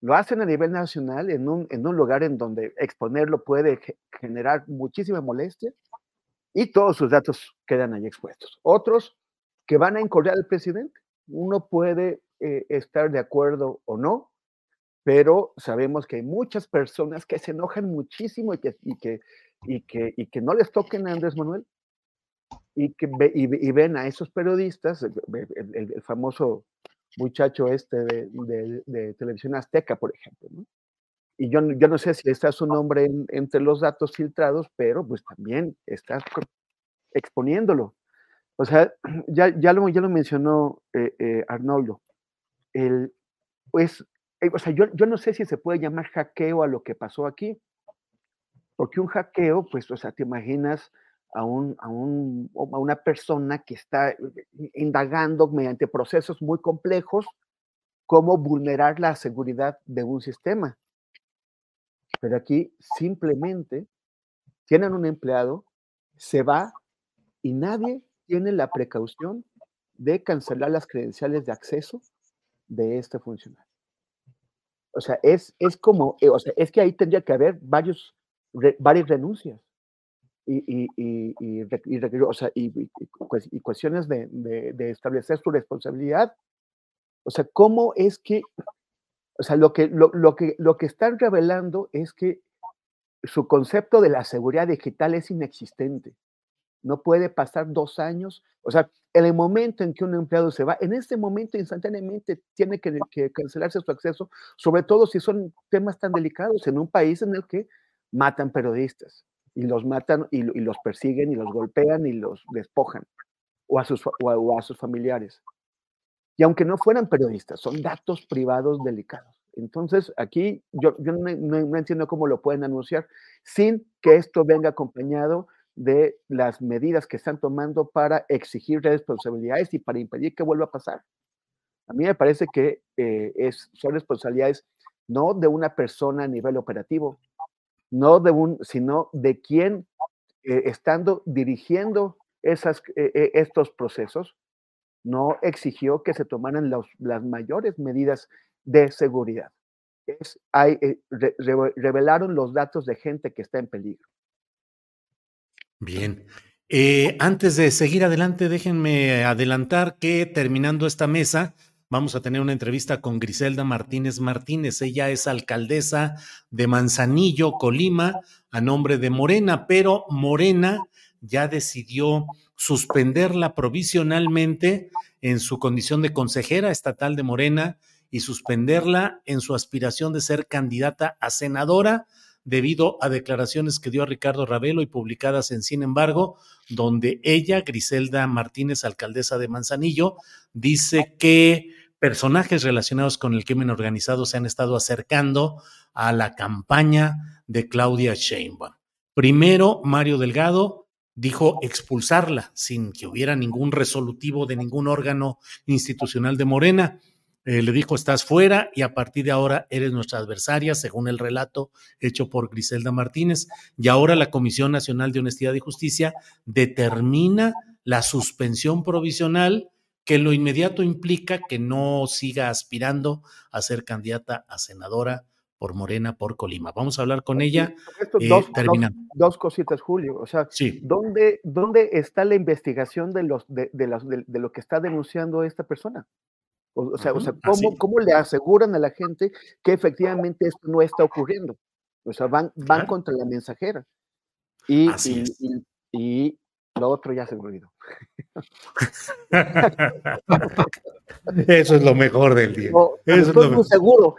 lo hacen a nivel nacional en un, en un lugar en donde exponerlo puede generar muchísima molestia y todos sus datos quedan ahí expuestos. Otros que van a incordiar al presidente. Uno puede eh, estar de acuerdo o no, pero sabemos que hay muchas personas que se enojan muchísimo y que, y que, y que, y que no les toquen a Andrés Manuel y que y, ven a esos periodistas, el, famoso muchacho este de, de, televisión azteca, por ejemplo, Y yo, yo no sé si está su nombre entre los datos filtrados, pero pues también está exponiéndolo. O sea, [CLEARS THROAT] ya, ya, lo, ya lo mencionó eh, eh, Arnoldo. El, pues, eh, o sea, yo, yo no sé si se puede llamar hackeo a lo que pasó aquí, porque un hackeo, pues, o sea, te imaginas a, un, a, un, a una persona que está indagando mediante procesos muy complejos cómo vulnerar la seguridad de un sistema. Pero aquí simplemente tienen un empleado, se va y nadie tiene la precaución de cancelar las credenciales de acceso de este funcionario. O sea, es, es como, eh, o sea, es que ahí tendría que haber varios, varias renuncias y, y, y, y, o sea, cuestiones de, de, establecer su responsabilidad. O sea, ¿cómo es que, o sea, lo que, lo, lo, que, lo que están revelando es que su concepto de la seguridad digital es inexistente. No puede pasar dos años. O sea, en el momento en que un empleado se va, en ese momento instantáneamente tiene que, cancelarse su acceso, sobre todo si son temas tan delicados en un país en el que matan periodistas y los matan y, los persiguen y los golpean y los despojan o a sus, o a, sus familiares. Y aunque no fueran periodistas, son datos privados delicados. Entonces, aquí yo, yo no, no, entiendo cómo lo pueden anunciar sin que esto venga acompañado de las medidas que están tomando para exigir responsabilidades y para impedir que vuelva a pasar. A mí me parece que eh, es, son responsabilidades no de una persona a nivel operativo, no de un, sino de quien eh, estando dirigiendo esas, eh, estos procesos, no exigió que se tomaran las mayores medidas de seguridad. Revelaron los datos de gente que está en peligro. Bien. antes de seguir adelante, déjenme adelantar que terminando esta mesa, vamos a tener una entrevista con Griselda Martínez Martínez. Ella es alcaldesa de Manzanillo, Colima, a nombre de Morena, pero Morena ya decidió suspenderla provisionalmente en su condición de consejera estatal de Morena y suspenderla en su aspiración de ser candidata a senadora debido a declaraciones que dio a Ricardo Ravelo y publicadas en Sin embargo, donde ella, Griselda Martínez, alcaldesa de Manzanillo, dice que personajes relacionados con el crimen organizado se han estado acercando a la campaña de Claudia Sheinbaum. Primero, Mario Delgado dijo expulsarla sin que hubiera ningún resolutivo de ningún órgano institucional de Morena. Eh, le dijo, estás fuera y a partir de ahora eres nuestra adversaria, según el relato hecho por Griselda Martínez. Y ahora la Comisión Nacional de Honestidad y Justicia determina la suspensión provisional que lo inmediato implica que no siga aspirando a ser candidata a senadora por Morena por Colima. Vamos a hablar con ella. Eh, dos, dos, cositas, Julio. O sea, ¿dónde, ¿dónde, está la investigación de, los, de, de, lo que está denunciando esta persona? O, sea, o sea ¿cómo, ¿cómo, le aseguran a la gente que efectivamente esto no está ocurriendo? O sea, van, van contra la mensajera. Y, y, y, lo otro ya se me olvidó. [LAUGHS] Eso es lo mejor del día. estoy muy seguro.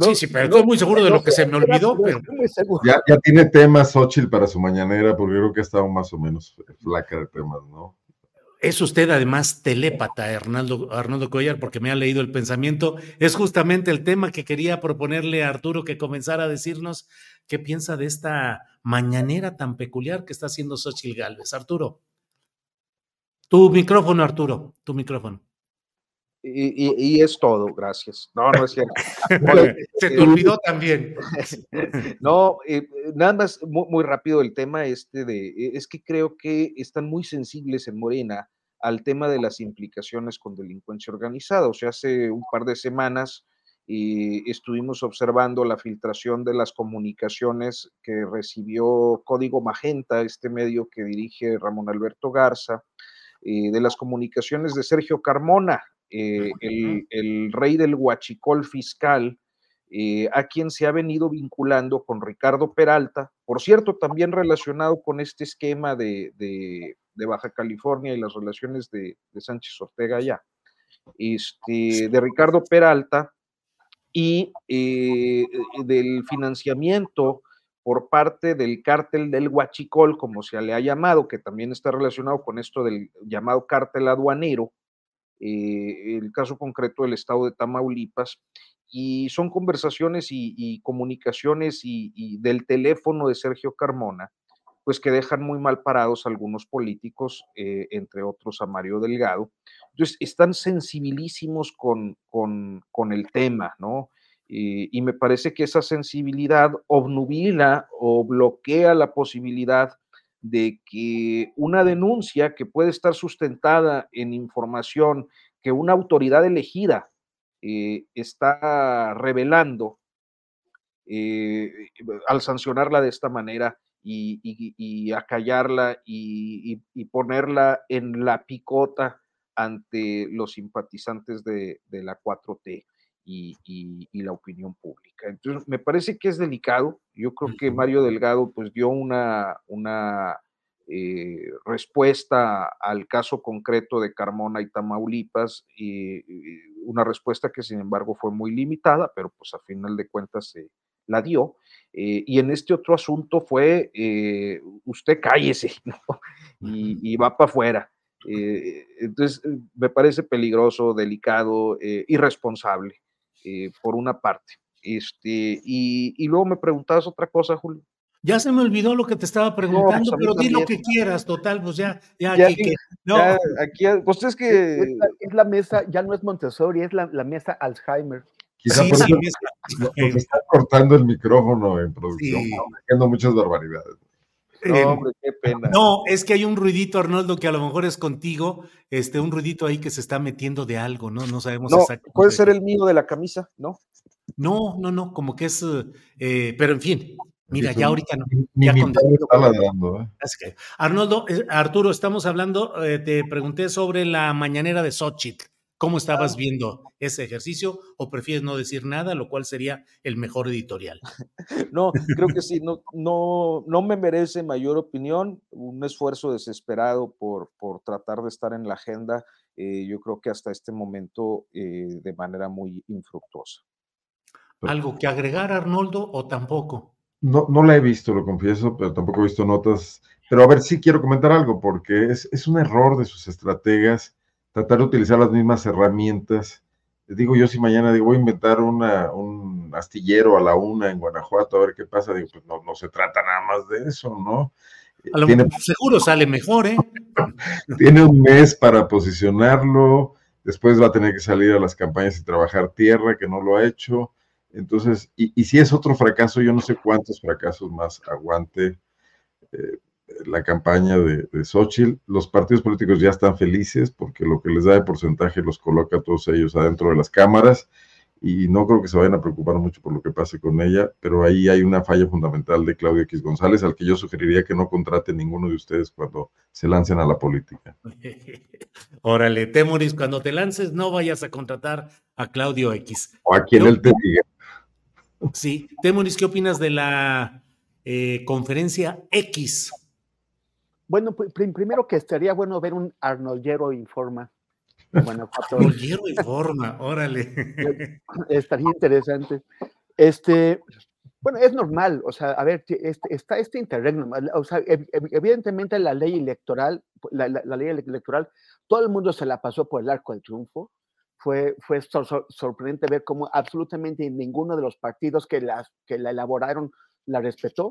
sí, sí, pero estoy muy seguro de lo que se me olvidó. Pero... Ya, ya, tiene temas Xochitl para su mañanera, porque creo que ha estado más o menos flaca de temas, ¿no? Es usted además telépata, Arnaldo, Arnaldo Collar, porque me ha leído el pensamiento. Es justamente el tema que quería proponerle a Arturo que comenzara a decirnos qué piensa de esta mañanera tan peculiar que está haciendo Xochitl Galvez. Arturo. Tu micrófono, Arturo, tu micrófono. Y, es todo, gracias. No, no es cierto. [LAUGHS] Se te olvidó también. [LAUGHS] no, eh, nada más muy, rápido el tema este de, e, es que creo que están muy sensibles en Morena al tema de las implicaciones con delincuencia organizada. O sea, hace un par de semanas eh, estuvimos observando la filtración de las comunicaciones que recibió Código Magenta, este medio que dirige Ramón Alberto Garza, eh, de las comunicaciones de Sergio Carmona, eh, el, rey del huachicol fiscal, eh, a quien se ha venido vinculando con Ricardo Peralta, por cierto, también relacionado con este esquema de, Baja California y las relaciones de, Sánchez Ortega allá, este, de Ricardo Peralta y del financiamiento por parte del cártel del Huachicol, como se le ha llamado, que también está relacionado con esto del llamado cártel aduanero, eh, el caso concreto del estado de Tamaulipas, y son conversaciones y, comunicaciones y, del teléfono de Sergio Carmona, pues que dejan muy mal parados algunos políticos, eh, entre otros a Mario Delgado. Entonces, están sensibilísimos con, con, con el tema, ¿no? y me parece que esa sensibilidad obnubila o bloquea la posibilidad de que una denuncia que puede estar sustentada en información que una autoridad elegida eh, está revelando eh, al sancionarla de esta manera y, acallarla y, ponerla en la picota ante los simpatizantes de, de la 4T y, la opinión pública. Entonces, me parece que es delicado. Yo creo que Mario Delgado pues dio una, una eh, respuesta al caso concreto de Carmona y Tamaulipas, y, una respuesta que sin embargo fue muy limitada, pero pues a final de cuentas se la dio. Eh, y en este otro asunto fue, eh, usted cállese, [LAUGHS] y, y, va para afuera. entonces, me parece peligroso, delicado, irresponsable. Eh, por una parte. Este, y, luego me preguntabas otra cosa, Julio. Ya se me olvidó lo que te estaba pues, preguntando, pero di lo que quieras, total, pues ya, ya, aquí, no. aquí, pues es que... Es la, mesa, ya no es Montessori, es la, mesa Alzheimer. Quizá por eso está cortando el micrófono en producción, haciendo muchas barbaridades. No, Em, hombre, qué pena. No, es que hay un ruidito, Arnoldo, que a lo mejor es contigo, este, un ruidito ahí que se está metiendo de algo, ¿no? No sabemos No, exactamente. puede ser el mío de la camisa, ¿no? No, no, no, como que es, eh, pero en fin, mira, ya ahorita no. Ni ya con- padre está ladrando, ¿eh? Es que- Arnoldo, eh, Arturo, estamos hablando, eh, te pregunté sobre la mañanera de Xochitl. ¿Cómo estabas viendo ese ejercicio o prefieres no decir nada, lo cual sería el mejor editorial? [LAUGHS] No, creo que sí, no, no, no me merece mayor opinión, un esfuerzo desesperado por, por tratar de estar en la agenda, eh, yo creo que hasta este momento eh, de manera muy infructuosa. ¿Algo que agregar, Arnoldo, o tampoco? No, no la he visto, lo confieso, pero tampoco he visto notas. Pero a ver, sí quiero comentar algo, porque es, es un error de sus estrategas tratar de utilizar las mismas herramientas. Digo yo, si mañana digo, voy a inventar una, un astillero a la una en Guanajuato, a ver qué pasa, digo, pues no, no se trata nada más de eso, ¿no? A lo Tiene, seguro sale mejor, ¿eh? [LAUGHS] tiene un mes para posicionarlo, después va a tener que salir a las campañas y trabajar tierra, que no lo ha hecho. Entonces, y, y si es otro fracaso, yo no sé cuántos fracasos más aguante eh, la campaña de, de Xochitl. Los partidos políticos ya están felices porque lo que les da de porcentaje los coloca a todos ellos adentro de las cámaras y no creo que se vayan a preocupar mucho por lo que pase con ella, pero ahí hay una falla fundamental de Claudio X González, al que yo sugeriría que no contrate ninguno de ustedes cuando se lancen a la política. [LAUGHS] Órale, Temoris, cuando te lances, no vayas a contratar a Claudio X. O a quien él te diga. Sí, Temoris, ¿qué opinas de la eh, conferencia X? Bueno, pr- pr- primero que estaría bueno ver un Arnoldero Informa. Guanajuato. Arnoldero Informa, órale. [LAUGHS] estaría interesante. Este, bueno, es normal, o sea, a ver, este- está este interregno, o sea, ev- ev- evidentemente la ley electoral, la, la- la ley ele- electoral, todo el mundo se la pasó por el arco del triunfo. Fue, fue sor- sor- sorprendente ver cómo absolutamente ninguno de los partidos que, las, que la elaboraron la respetó.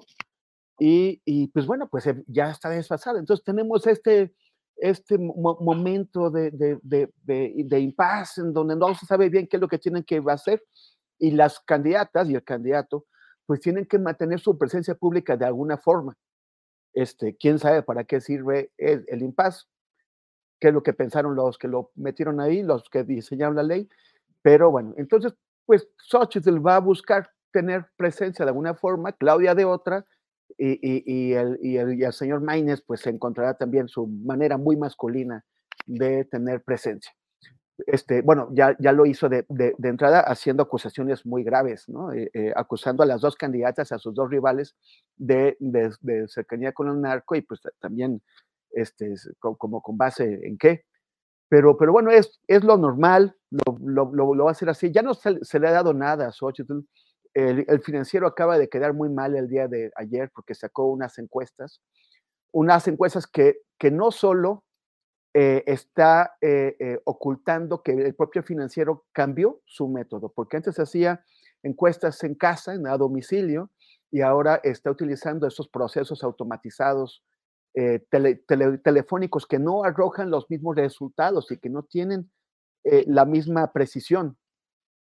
Y, y, pues bueno, pues eh, ya está desfasada. Entonces tenemos este, este mo- momento de, de, de, de, impasse en donde no se sabe bien qué es lo que tienen que hacer y las candidatas y el candidato pues tienen que mantener su presencia pública de alguna forma. Este, quién sabe para qué sirve el, el impasse, qué es lo que pensaron los que lo metieron ahí, los que diseñaron la ley, pero bueno, entonces pues Xochitl va a buscar tener presencia de alguna forma, Claudia de otra, y, y, el, señor Maines pues encontrará también su manera muy masculina de tener presencia este, bueno, ya, ya lo hizo de, entrada haciendo acusaciones muy graves, ¿no? Eh, eh, acusando a las dos candidatas, a sus dos rivales, de, cercanía con el narco y pues también, este, como con base en qué. Pero, pero bueno, es, es lo normal, lo, lo, va a hacer así. Ya no se, se, le ha dado nada a Xochitl. El, financiero acaba de quedar muy mal el día de ayer porque sacó unas encuestas, unas encuestas que, que no solo eh, está eh, eh, ocultando que el propio financiero cambió su método, porque antes hacía encuestas en casa, en a domicilio, y ahora está utilizando esos procesos automatizados eh, tele, tele, telefónicos que no arrojan los mismos resultados y que no tienen la misma precisión.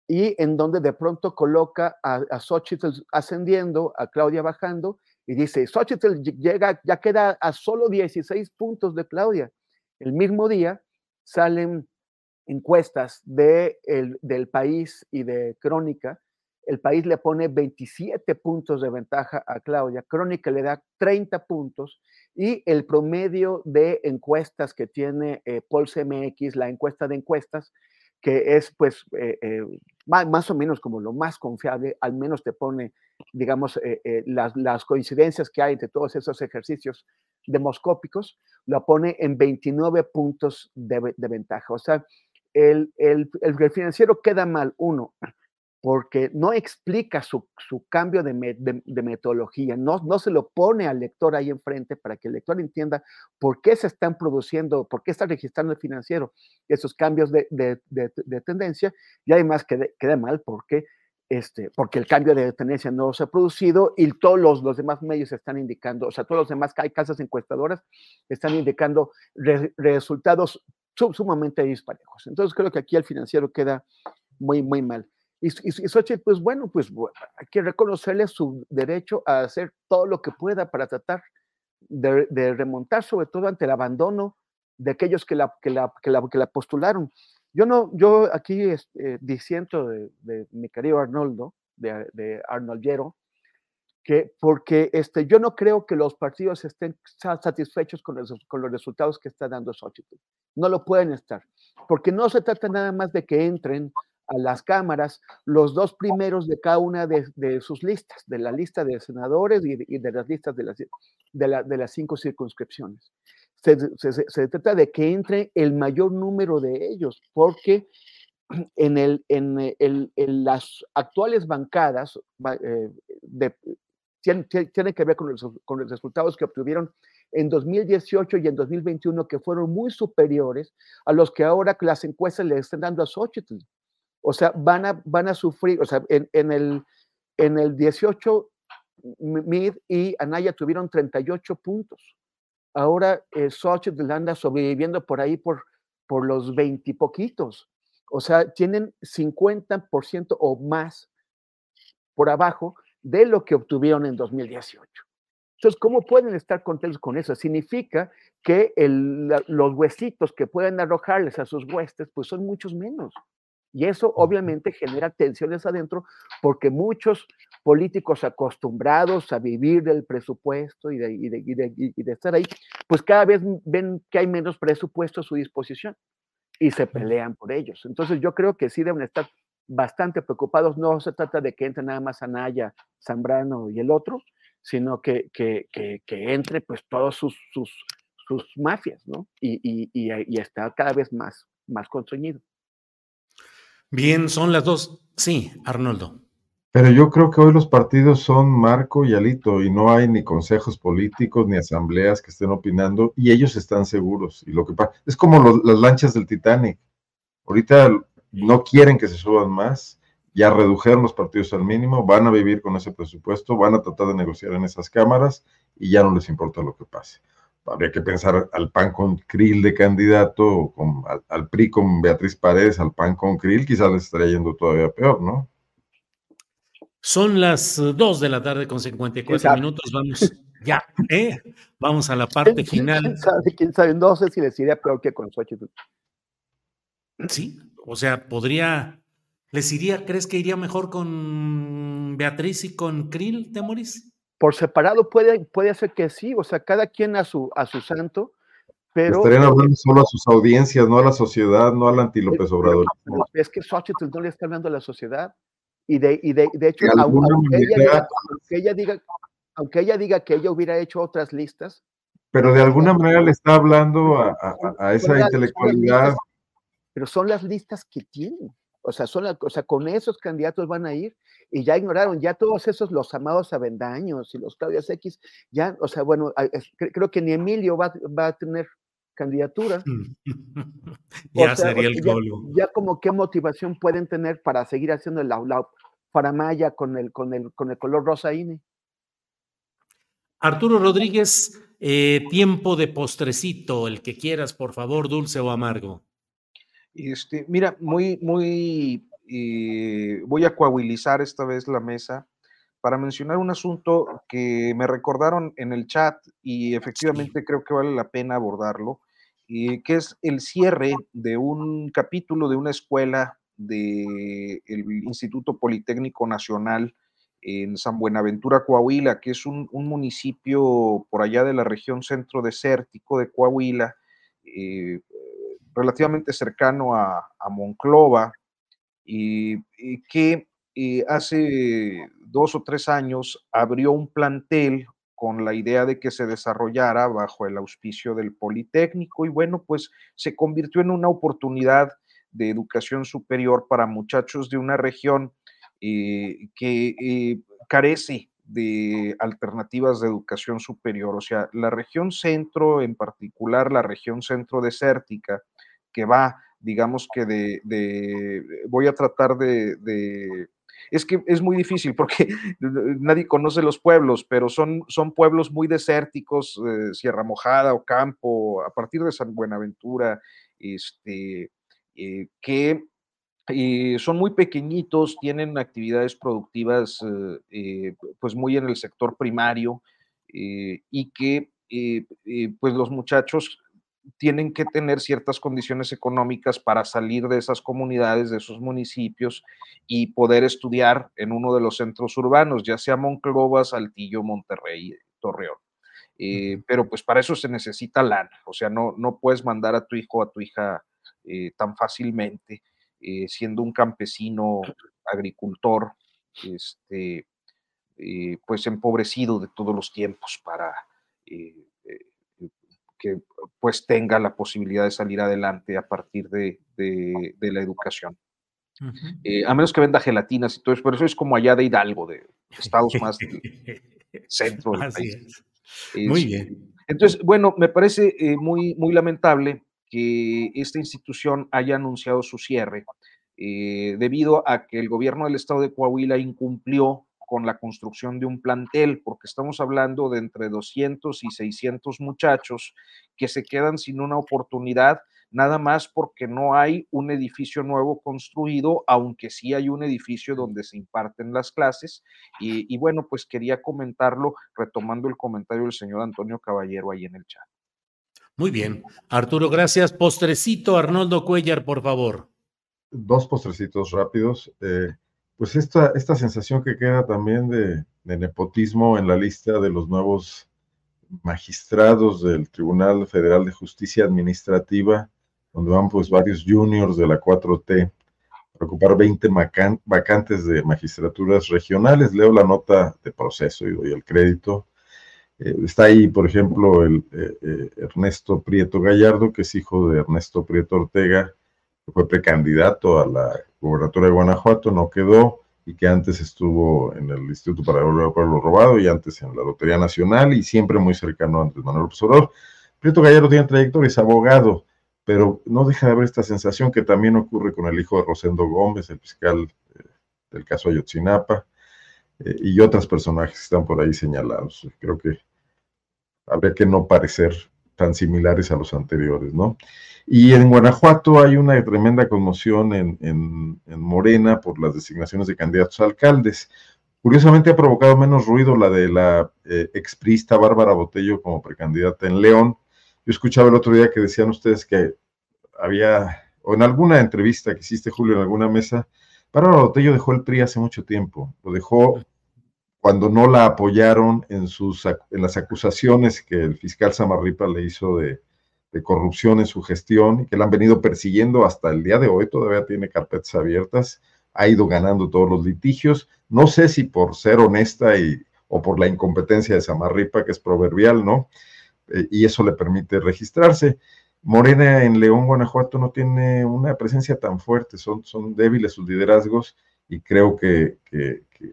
Y en donde de pronto coloca a, a Xochitl ascendiendo, a Claudia bajando, y dice, Xochitl llega, ya queda a solo 16 puntos de Claudia el mismo día salen encuestas de el, del país y de Crónica. El país le pone 27 puntos de ventaja a Claudia, Crónica le da 30 puntos y el promedio de encuestas que tiene eh, Pulse MX, la encuesta de encuestas, que es pues eh, eh, más, más, o menos como lo más confiable, al menos te pone, digamos, las, las coincidencias que hay entre todos esos ejercicios demoscópicos, lo pone en 29 puntos de, de ventaja. O sea, el, el, el, financiero queda mal, uno, porque no explica su, su cambio de, de, metodología, no, no se lo pone al lector ahí enfrente para que el lector entienda por qué se están produciendo, por qué está registrando el financiero esos cambios de, de tendencia, y además queda, queda mal porque este, porque el cambio de tendencia no se ha producido y todos los, los demás medios están indicando, o sea, todos los demás hay casas encuestadoras están indicando re, resultados sum, sumamente disparejos. Entonces creo que aquí el financiero queda muy, muy mal. Y, y, Xochitl, pues bueno, pues hay que reconocerle su derecho a hacer todo lo que pueda para tratar de, remontar, sobre todo ante el abandono de aquellos que la, que la, que la, postularon. Yo no, yo aquí eh, diciendo de, mi querido Arnoldo, de, de Arnold Yero, que porque este, yo no creo que los partidos estén satisfechos con los, con los resultados que está dando Xochitl. No lo pueden estar, porque no se trata nada más de que entren a las cámaras los dos primeros de cada una de, sus listas, de la lista de senadores y de, las listas de las, de, las cinco circunscripciones. Se, trata de que entre el mayor número de ellos, porque [CLEARS THROAT] en, el, en, el, en las actuales bancadas eh, tienen, tiene que ver con los, con los resultados que obtuvieron en 2018 y en 2021 que fueron muy superiores a los que ahora las encuestas le están dando a Xochitl. O sea, van a, van a sufrir, o sea, en, en el, en el 18, Mid y Anaya tuvieron 38 puntos. Ahora eh, Xochitl anda sobreviviendo por ahí por, por los 20 poquitos. O sea, tienen 50% o más por abajo de lo que obtuvieron en 2018. Entonces, ¿cómo pueden estar contentos con eso? Significa que el, los huesitos que pueden arrojarles a sus huestes, pues son muchos menos. Y eso obviamente genera tensiones adentro porque muchos políticos acostumbrados a vivir del presupuesto y de, y de, y de, estar ahí, pues cada vez ven que hay menos presupuesto a su disposición y se pelean por ellos. Entonces yo creo que sí deben estar bastante preocupados. No se trata de que entre nada más Anaya, Zambrano y el otro, sino que, que, que, que entre pues todos sus, sus, sus mafias, ¿no? Y, y, y, está cada vez más, más constreñido. Bien, son las dos. Sí, Arnoldo. Pero yo creo que hoy los partidos son Marco y Alito y no hay ni consejos políticos ni asambleas que estén opinando y ellos están seguros. Y lo que pasa es como las lanchas del Titanic. Ahorita no quieren que se suban más, ya redujeron los partidos al mínimo, van a vivir con ese presupuesto, van a tratar de negociar en esas cámaras y ya no les importa lo que pase habría que pensar al PAN con Krill de candidato, con, al, PRI con Beatriz Paredes, al PAN con Krill, quizás les estaría yendo todavía peor, ¿no? Son las 2 de la tarde con 54 minutos, vamos ya, ¿eh? Vamos a la parte final. ¿Quién sabe? ¿Quién sabe? No sé si les iría peor que con Xochitl. Sí, o sea, podría, les iría, ¿crees que iría mejor con Beatriz y con Krill, Temoris? Por separado puede, puede ser que sí, o sea, cada quien a su, a su santo, pero... Estarían hablando solo a sus audiencias, no a la sociedad, no al anti López Obrador. Es que Xochitl no le está hablando a la sociedad. Y de, y de, de hecho, aunque, ella diga, aunque, ella diga, aunque ella diga que ella hubiera hecho otras listas. Pero de alguna manera le está hablando a, a, a esa intelectualidad. pero son las listas que tienen. O sea, son o sea, con esos candidatos van a ir y ya ignoraron, ya todos esos, los amados Avendaños y los Claudias X, ya, o sea, bueno, creo que ni Emilio va, a tener candidatura. [LAUGHS] ya sería el colmo. Ya, como qué motivación pueden tener para seguir haciendo la, la faramaya con el, con, el, con el color rosa INE. Arturo Rodríguez, eh, tiempo de postrecito, el que quieras, por favor, dulce o amargo. Este, mira, muy, muy y voy a coahuilizar esta vez la mesa para mencionar un asunto que me recordaron en el chat y efectivamente creo que vale la pena abordarlo, y que es el cierre de un capítulo de una escuela del Instituto Politécnico Nacional en San Buenaventura, Coahuila, que es un, municipio por allá de la región centro desértico de Coahuila, eh, relativamente cercano a, Monclova, y, que eh, hace dos o tres años abrió un plantel con la idea de que se desarrollara bajo el auspicio del Politécnico y bueno, pues se convirtió en una oportunidad de educación superior para muchachos de una región eh, que eh, carece de alternativas de educación superior. O sea, la región centro, en particular la región centro desértica, que va digamos que de, voy a tratar de, es que es muy difícil porque [LAUGHS] nadie conoce los pueblos, pero son, son pueblos muy desérticos, eh, Sierra Mojada, o Campo, a partir de San Buenaventura, este, eh, que eh, son muy pequeñitos, tienen actividades productivas pues muy en el sector primario y que pues los muchachos tienen que tener ciertas condiciones económicas para salir de esas comunidades, de esos municipios y poder estudiar en uno de los centros urbanos, ya sea Monclova, Saltillo, Monterrey, Torreón. Eh, pero pues para eso se necesita lana, o sea, no, no puedes mandar a tu hijo o a tu hija eh, tan fácilmente, eh, siendo un campesino, agricultor, este, pues empobrecido de todos los tiempos para que pues tenga la posibilidad de salir adelante a partir de, la educación. a menos que venda gelatinas y todo eso, por eso es como allá de Hidalgo, de [LAUGHS] estados más del centro del país. Muy bien. Entonces, bueno, me parece eh, muy, muy lamentable que esta institución haya anunciado su cierre eh, debido a que el gobierno del estado de Coahuila incumplió con la construcción de un plantel, porque estamos hablando de entre 200 y 600 muchachos que se quedan sin una oportunidad nada más porque no hay un edificio nuevo construido, aunque sí hay un edificio donde se imparten las clases. Y, bueno, pues quería comentarlo retomando el comentario del señor Antonio Caballero ahí en el chat. Muy bien. Arturo, gracias. Postrecito, Arnoldo Cuellar, por favor. Dos postrecitos rápidos. Eh, pues esta, esta sensación que queda también de, nepotismo en la lista de los nuevos magistrados del Tribunal Federal de Justicia Administrativa, donde van pues varios juniors de la 4T para ocupar 20 vacantes de magistraturas regionales. Leo la nota de proceso y doy el crédito. Eh, está ahí, por ejemplo, el eh, eh, Ernesto Prieto Gallardo, que es hijo de Ernesto Prieto Ortega, fue precandidato a la gubernatura de Guanajuato, no quedó, y que antes estuvo en el Instituto para el Pueblo Robado y antes en la Lotería Nacional y siempre muy cercano a Andrés Manuel López. Prieto Gallardo tiene trayectoria, es abogado, pero no deja de haber esta sensación que también ocurre con el hijo de Rosendo Gómez, el fiscal eh, del caso Ayotzinapa, eh, y otros personajes que están por ahí señalados. Creo que habría que no parecer tan similares a los anteriores, ¿no? Y en Guanajuato hay una tremenda conmoción en, Morena por las designaciones de candidatos a alcaldes. Curiosamente ha provocado menos ruido la de la eh, exprista Bárbara Botello como precandidata en León. Yo escuchaba el otro día que decían ustedes que había, o en alguna entrevista que hiciste, Julio, en alguna mesa, Bárbara Botello dejó el PRI hace mucho tiempo. Lo dejó cuando no la apoyaron en, sus, en las acusaciones que el fiscal Samarripa le hizo de, corrupción en su gestión que la han venido persiguiendo hasta el día de hoy, todavía tiene carpetas abiertas, ha ido ganando todos los litigios, no sé si por ser honesta y, o por la incompetencia de Samarripa, que es proverbial, ¿no? Eh, y eso le permite registrarse. Morena en León, Guanajuato, no tiene una presencia tan fuerte, son, son débiles sus liderazgos y creo que,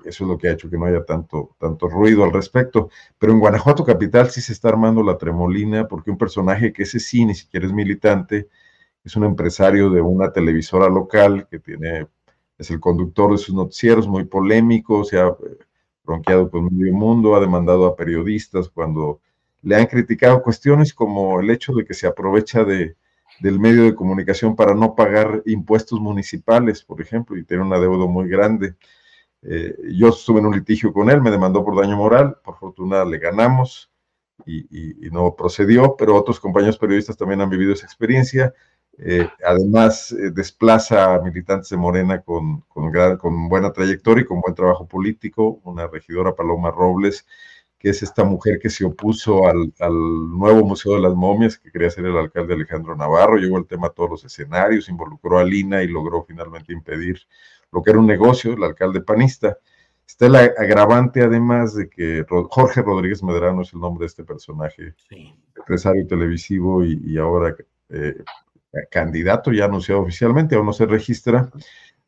eso es lo que ha hecho que no haya tanto, tanto ruido al respecto. Pero en Guanajuato Capital sí se está armando la tremolina porque un personaje que ese sí ni siquiera es militante, es un empresario de una televisora local que tiene, es el conductor de sus noticieros, muy polémico, se ha eh, bronqueado con medio mundo, ha demandado a periodistas cuando le han criticado cuestiones como el hecho de que se aprovecha de, del medio de comunicación para no pagar impuestos municipales, por ejemplo, y tiene una deuda muy grande. Eh, yo estuve en un litigio con él, me demandó por daño moral, por fortuna le ganamos y, no procedió, pero otros compañeros periodistas también han vivido esa experiencia. Eh, además, eh, desplaza a militantes de Morena con, con, con buena trayectoria y con buen trabajo político, una regidora Paloma Robles, que es esta mujer que se opuso al, nuevo Museo de las Momias, que quería ser el alcalde Alejandro Navarro, llegó el tema a todos los escenarios, involucró a Lina y logró finalmente impedir lo que era un negocio, el alcalde panista. Está el agravante, además, de que Jorge Rodríguez Medrano es el nombre de este personaje, empresario televisivo y, ahora eh, candidato ya anunciado oficialmente, aún no se registra,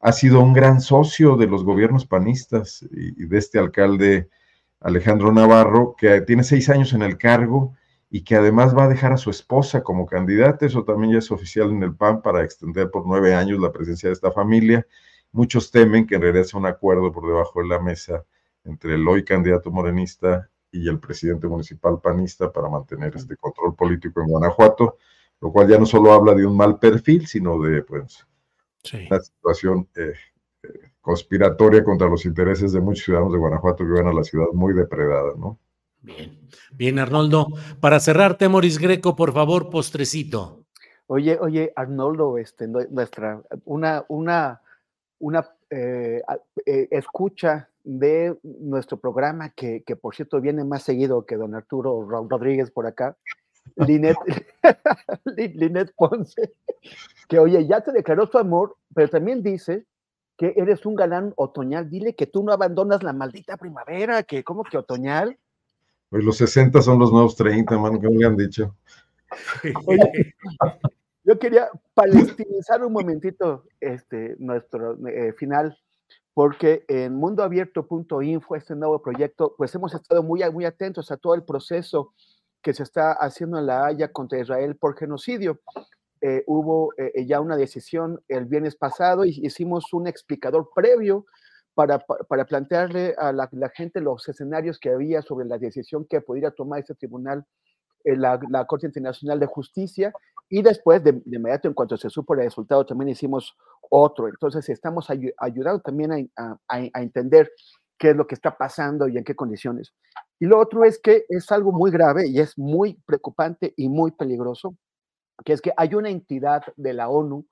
ha sido un gran socio de los gobiernos panistas y de este alcalde Alejandro Navarro, que tiene seis años en el cargo y que además va a dejar a su esposa como candidata. Eso también ya es oficial en el PAN para extender por nueve años la presencia de esta familia. Muchos temen que en realidad sea un acuerdo por debajo de la mesa entre el hoy candidato morenista y el presidente municipal panista para mantener este control político en Guanajuato, lo cual ya no solo habla de un mal perfil, sino de pues, una situación eh, conspiratoria contra los intereses de muchos ciudadanos de Guanajuato que viven a la ciudad muy depredada, ¿no? Bien, bien, Arnoldo. Para cerrar, Temoris Greco, por favor, postrecito. Oye, oye, Arnoldo, este, nuestra, una, una, una eh, eh, escucha de nuestro programa, que, que, por cierto viene más seguido que don Arturo Rodríguez por acá, Linet, [LAUGHS] Linet Ponce, que oye, ya te declaró su amor, pero también dice que eres un galán otoñal. Dile que tú no abandonas la maldita primavera, que como que otoñal. Pues los 60 son los nuevos 30, man, que me han dicho. [LAUGHS] yo quería palestinizar un momentito este, nuestro eh, final, porque en mundoabierto.info, este nuevo proyecto, pues hemos estado muy, muy atentos a todo el proceso que se está haciendo en La Haya contra Israel por genocidio. Eh, hubo eh, ya una decisión el viernes pasado y hicimos un explicador previo para, para plantearle a la, gente los escenarios que había sobre la decisión que pudiera tomar este tribunal, eh, la, la, Corte Internacional de Justicia, y después, de, inmediato, en cuanto se supo el resultado, también hicimos otro. Entonces, estamos ayudando también a, a, entender qué es lo que está pasando y en qué condiciones. Y lo otro es que es algo muy grave y es muy preocupante y muy peligroso, que es que hay una entidad de la ONU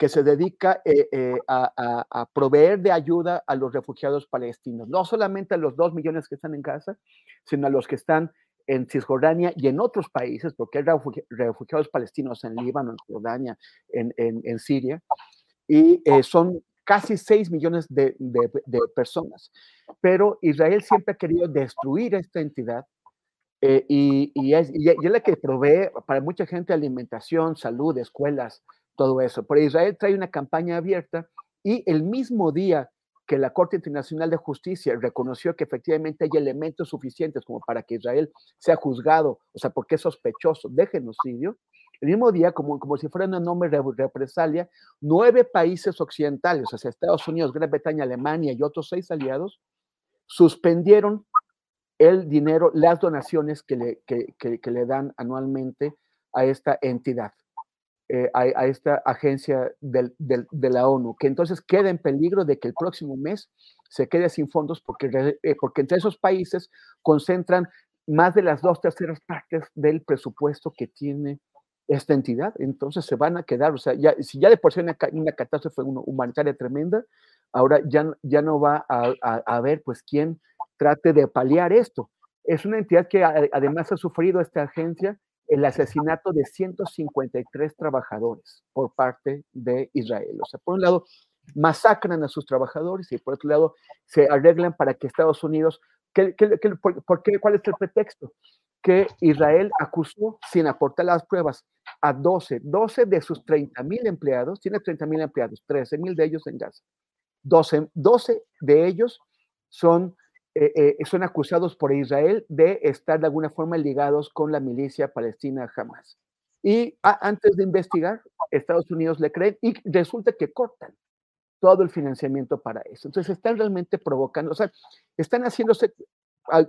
que se dedica eh, eh, a, proveer de ayuda a los refugiados palestinos, no solamente a los dos millones que están en Gaza, sino a los que están en Cisjordania y en otros países, porque hay refugiados palestinos en Líbano, en Jordania, en, Siria, y eh, son casi 6 millones de, personas. Pero Israel siempre ha querido destruir esta entidad y, y, es, y, es, la que provee para mucha gente alimentación, salud, escuelas, todo eso. Pero Israel trae una campaña abierta y el mismo día que la Corte Internacional de Justicia reconoció que efectivamente hay elementos suficientes como para que Israel sea juzgado, o sea, porque es sospechoso de genocidio, el mismo día, como, como si fuera una enorme represalia, nueve países occidentales, o sea, Estados Unidos, Gran Bretaña, Alemania y otros seis aliados, suspendieron el dinero, las donaciones que le, que, que le dan anualmente a esta entidad. Eh, a, esta agencia del, de la ONU, que entonces queda en peligro de que el próximo mes se quede sin fondos porque, eh, porque entre esos países concentran más de las dos terceras partes del presupuesto que tiene esta entidad. Entonces se van a quedar, o sea, ya, si ya de por sí una, una catástrofe humanitaria tremenda, ahora ya, ya no va a, a haber pues quién trate de paliar esto. Es una entidad que además ha sufrido esta agencia el asesinato de 153 trabajadores por parte de Israel. O sea, por un lado, masacran a sus trabajadores y por otro lado, se arreglan para que Estados Unidos, ¿qué, por, qué, ¿cuál es el pretexto? Que Israel acusó, sin aportar las pruebas, a 12, 12 de sus 30 mil empleados, tiene 30 mil empleados, 13 mil de ellos en Gaza. 12, 12 de ellos son eh, eh, son acusados por Israel de estar de alguna forma ligados con la milicia palestina Hamas. Y antes de investigar, Estados Unidos le creen y resulta que cortan todo el financiamiento para eso. Entonces están realmente provocando, o sea, están haciéndose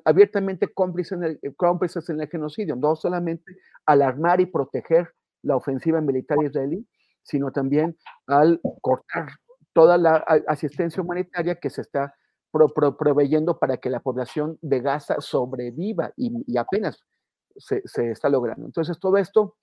abiertamente cómplices en, el, cómplices en el genocidio, no solamente alarmar y proteger la ofensiva militar israelí, sino también al cortar toda la asistencia humanitaria que se está proveyendo para que la población de Gaza sobreviva y, apenas se, está logrando. Entonces, todo esto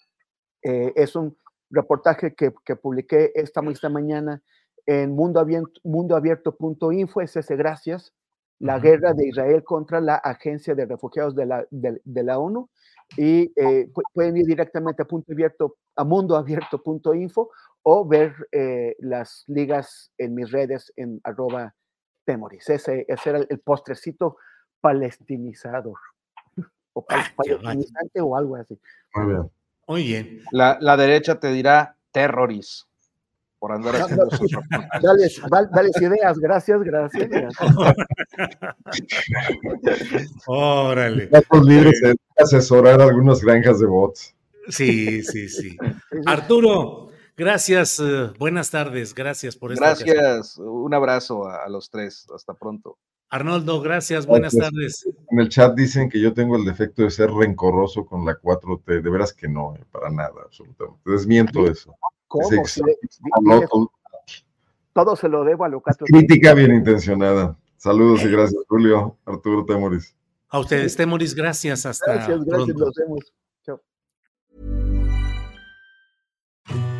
eh, es un reportaje que, publiqué esta, esta mañana en mundoabierto.info, ese gracias, la guerra de Israel contra la Agencia de Refugiados de la, de, la ONU. Y eh, pueden ir directamente a, punto abierto, a mundoabierto.info o ver eh, las ligas en mis redes en arroba Temoris. Ese, ese era el postrecito palestinizador. O palestinizante o algo así. Muy bien. Muy bien. La, la derecha te dirá terroris por andar haciendo dale, dale, ideas, gracias, gracias. [LAUGHS] Órale. Estamos libres de asesorar algunas granjas de bots. Sí, sí, sí. Arturo, Gracias, eh, buenas tardes, gracias por esta Gracias, un abrazo a, los tres, hasta pronto. Arnoldo, gracias, buenas tardes. En el chat dicen que yo tengo el defecto de ser rencoroso con la 4T, de veras que no, eh, para nada, absolutamente. Desmiento eso. ¿Cómo? todo se lo debo a lo 4T. Crítica bien intencionada. Saludos y gracias, Julio, Arturo Temoris. A ustedes, Temoris, gracias. Hasta Gracias, gracias, pronto. nos vemos.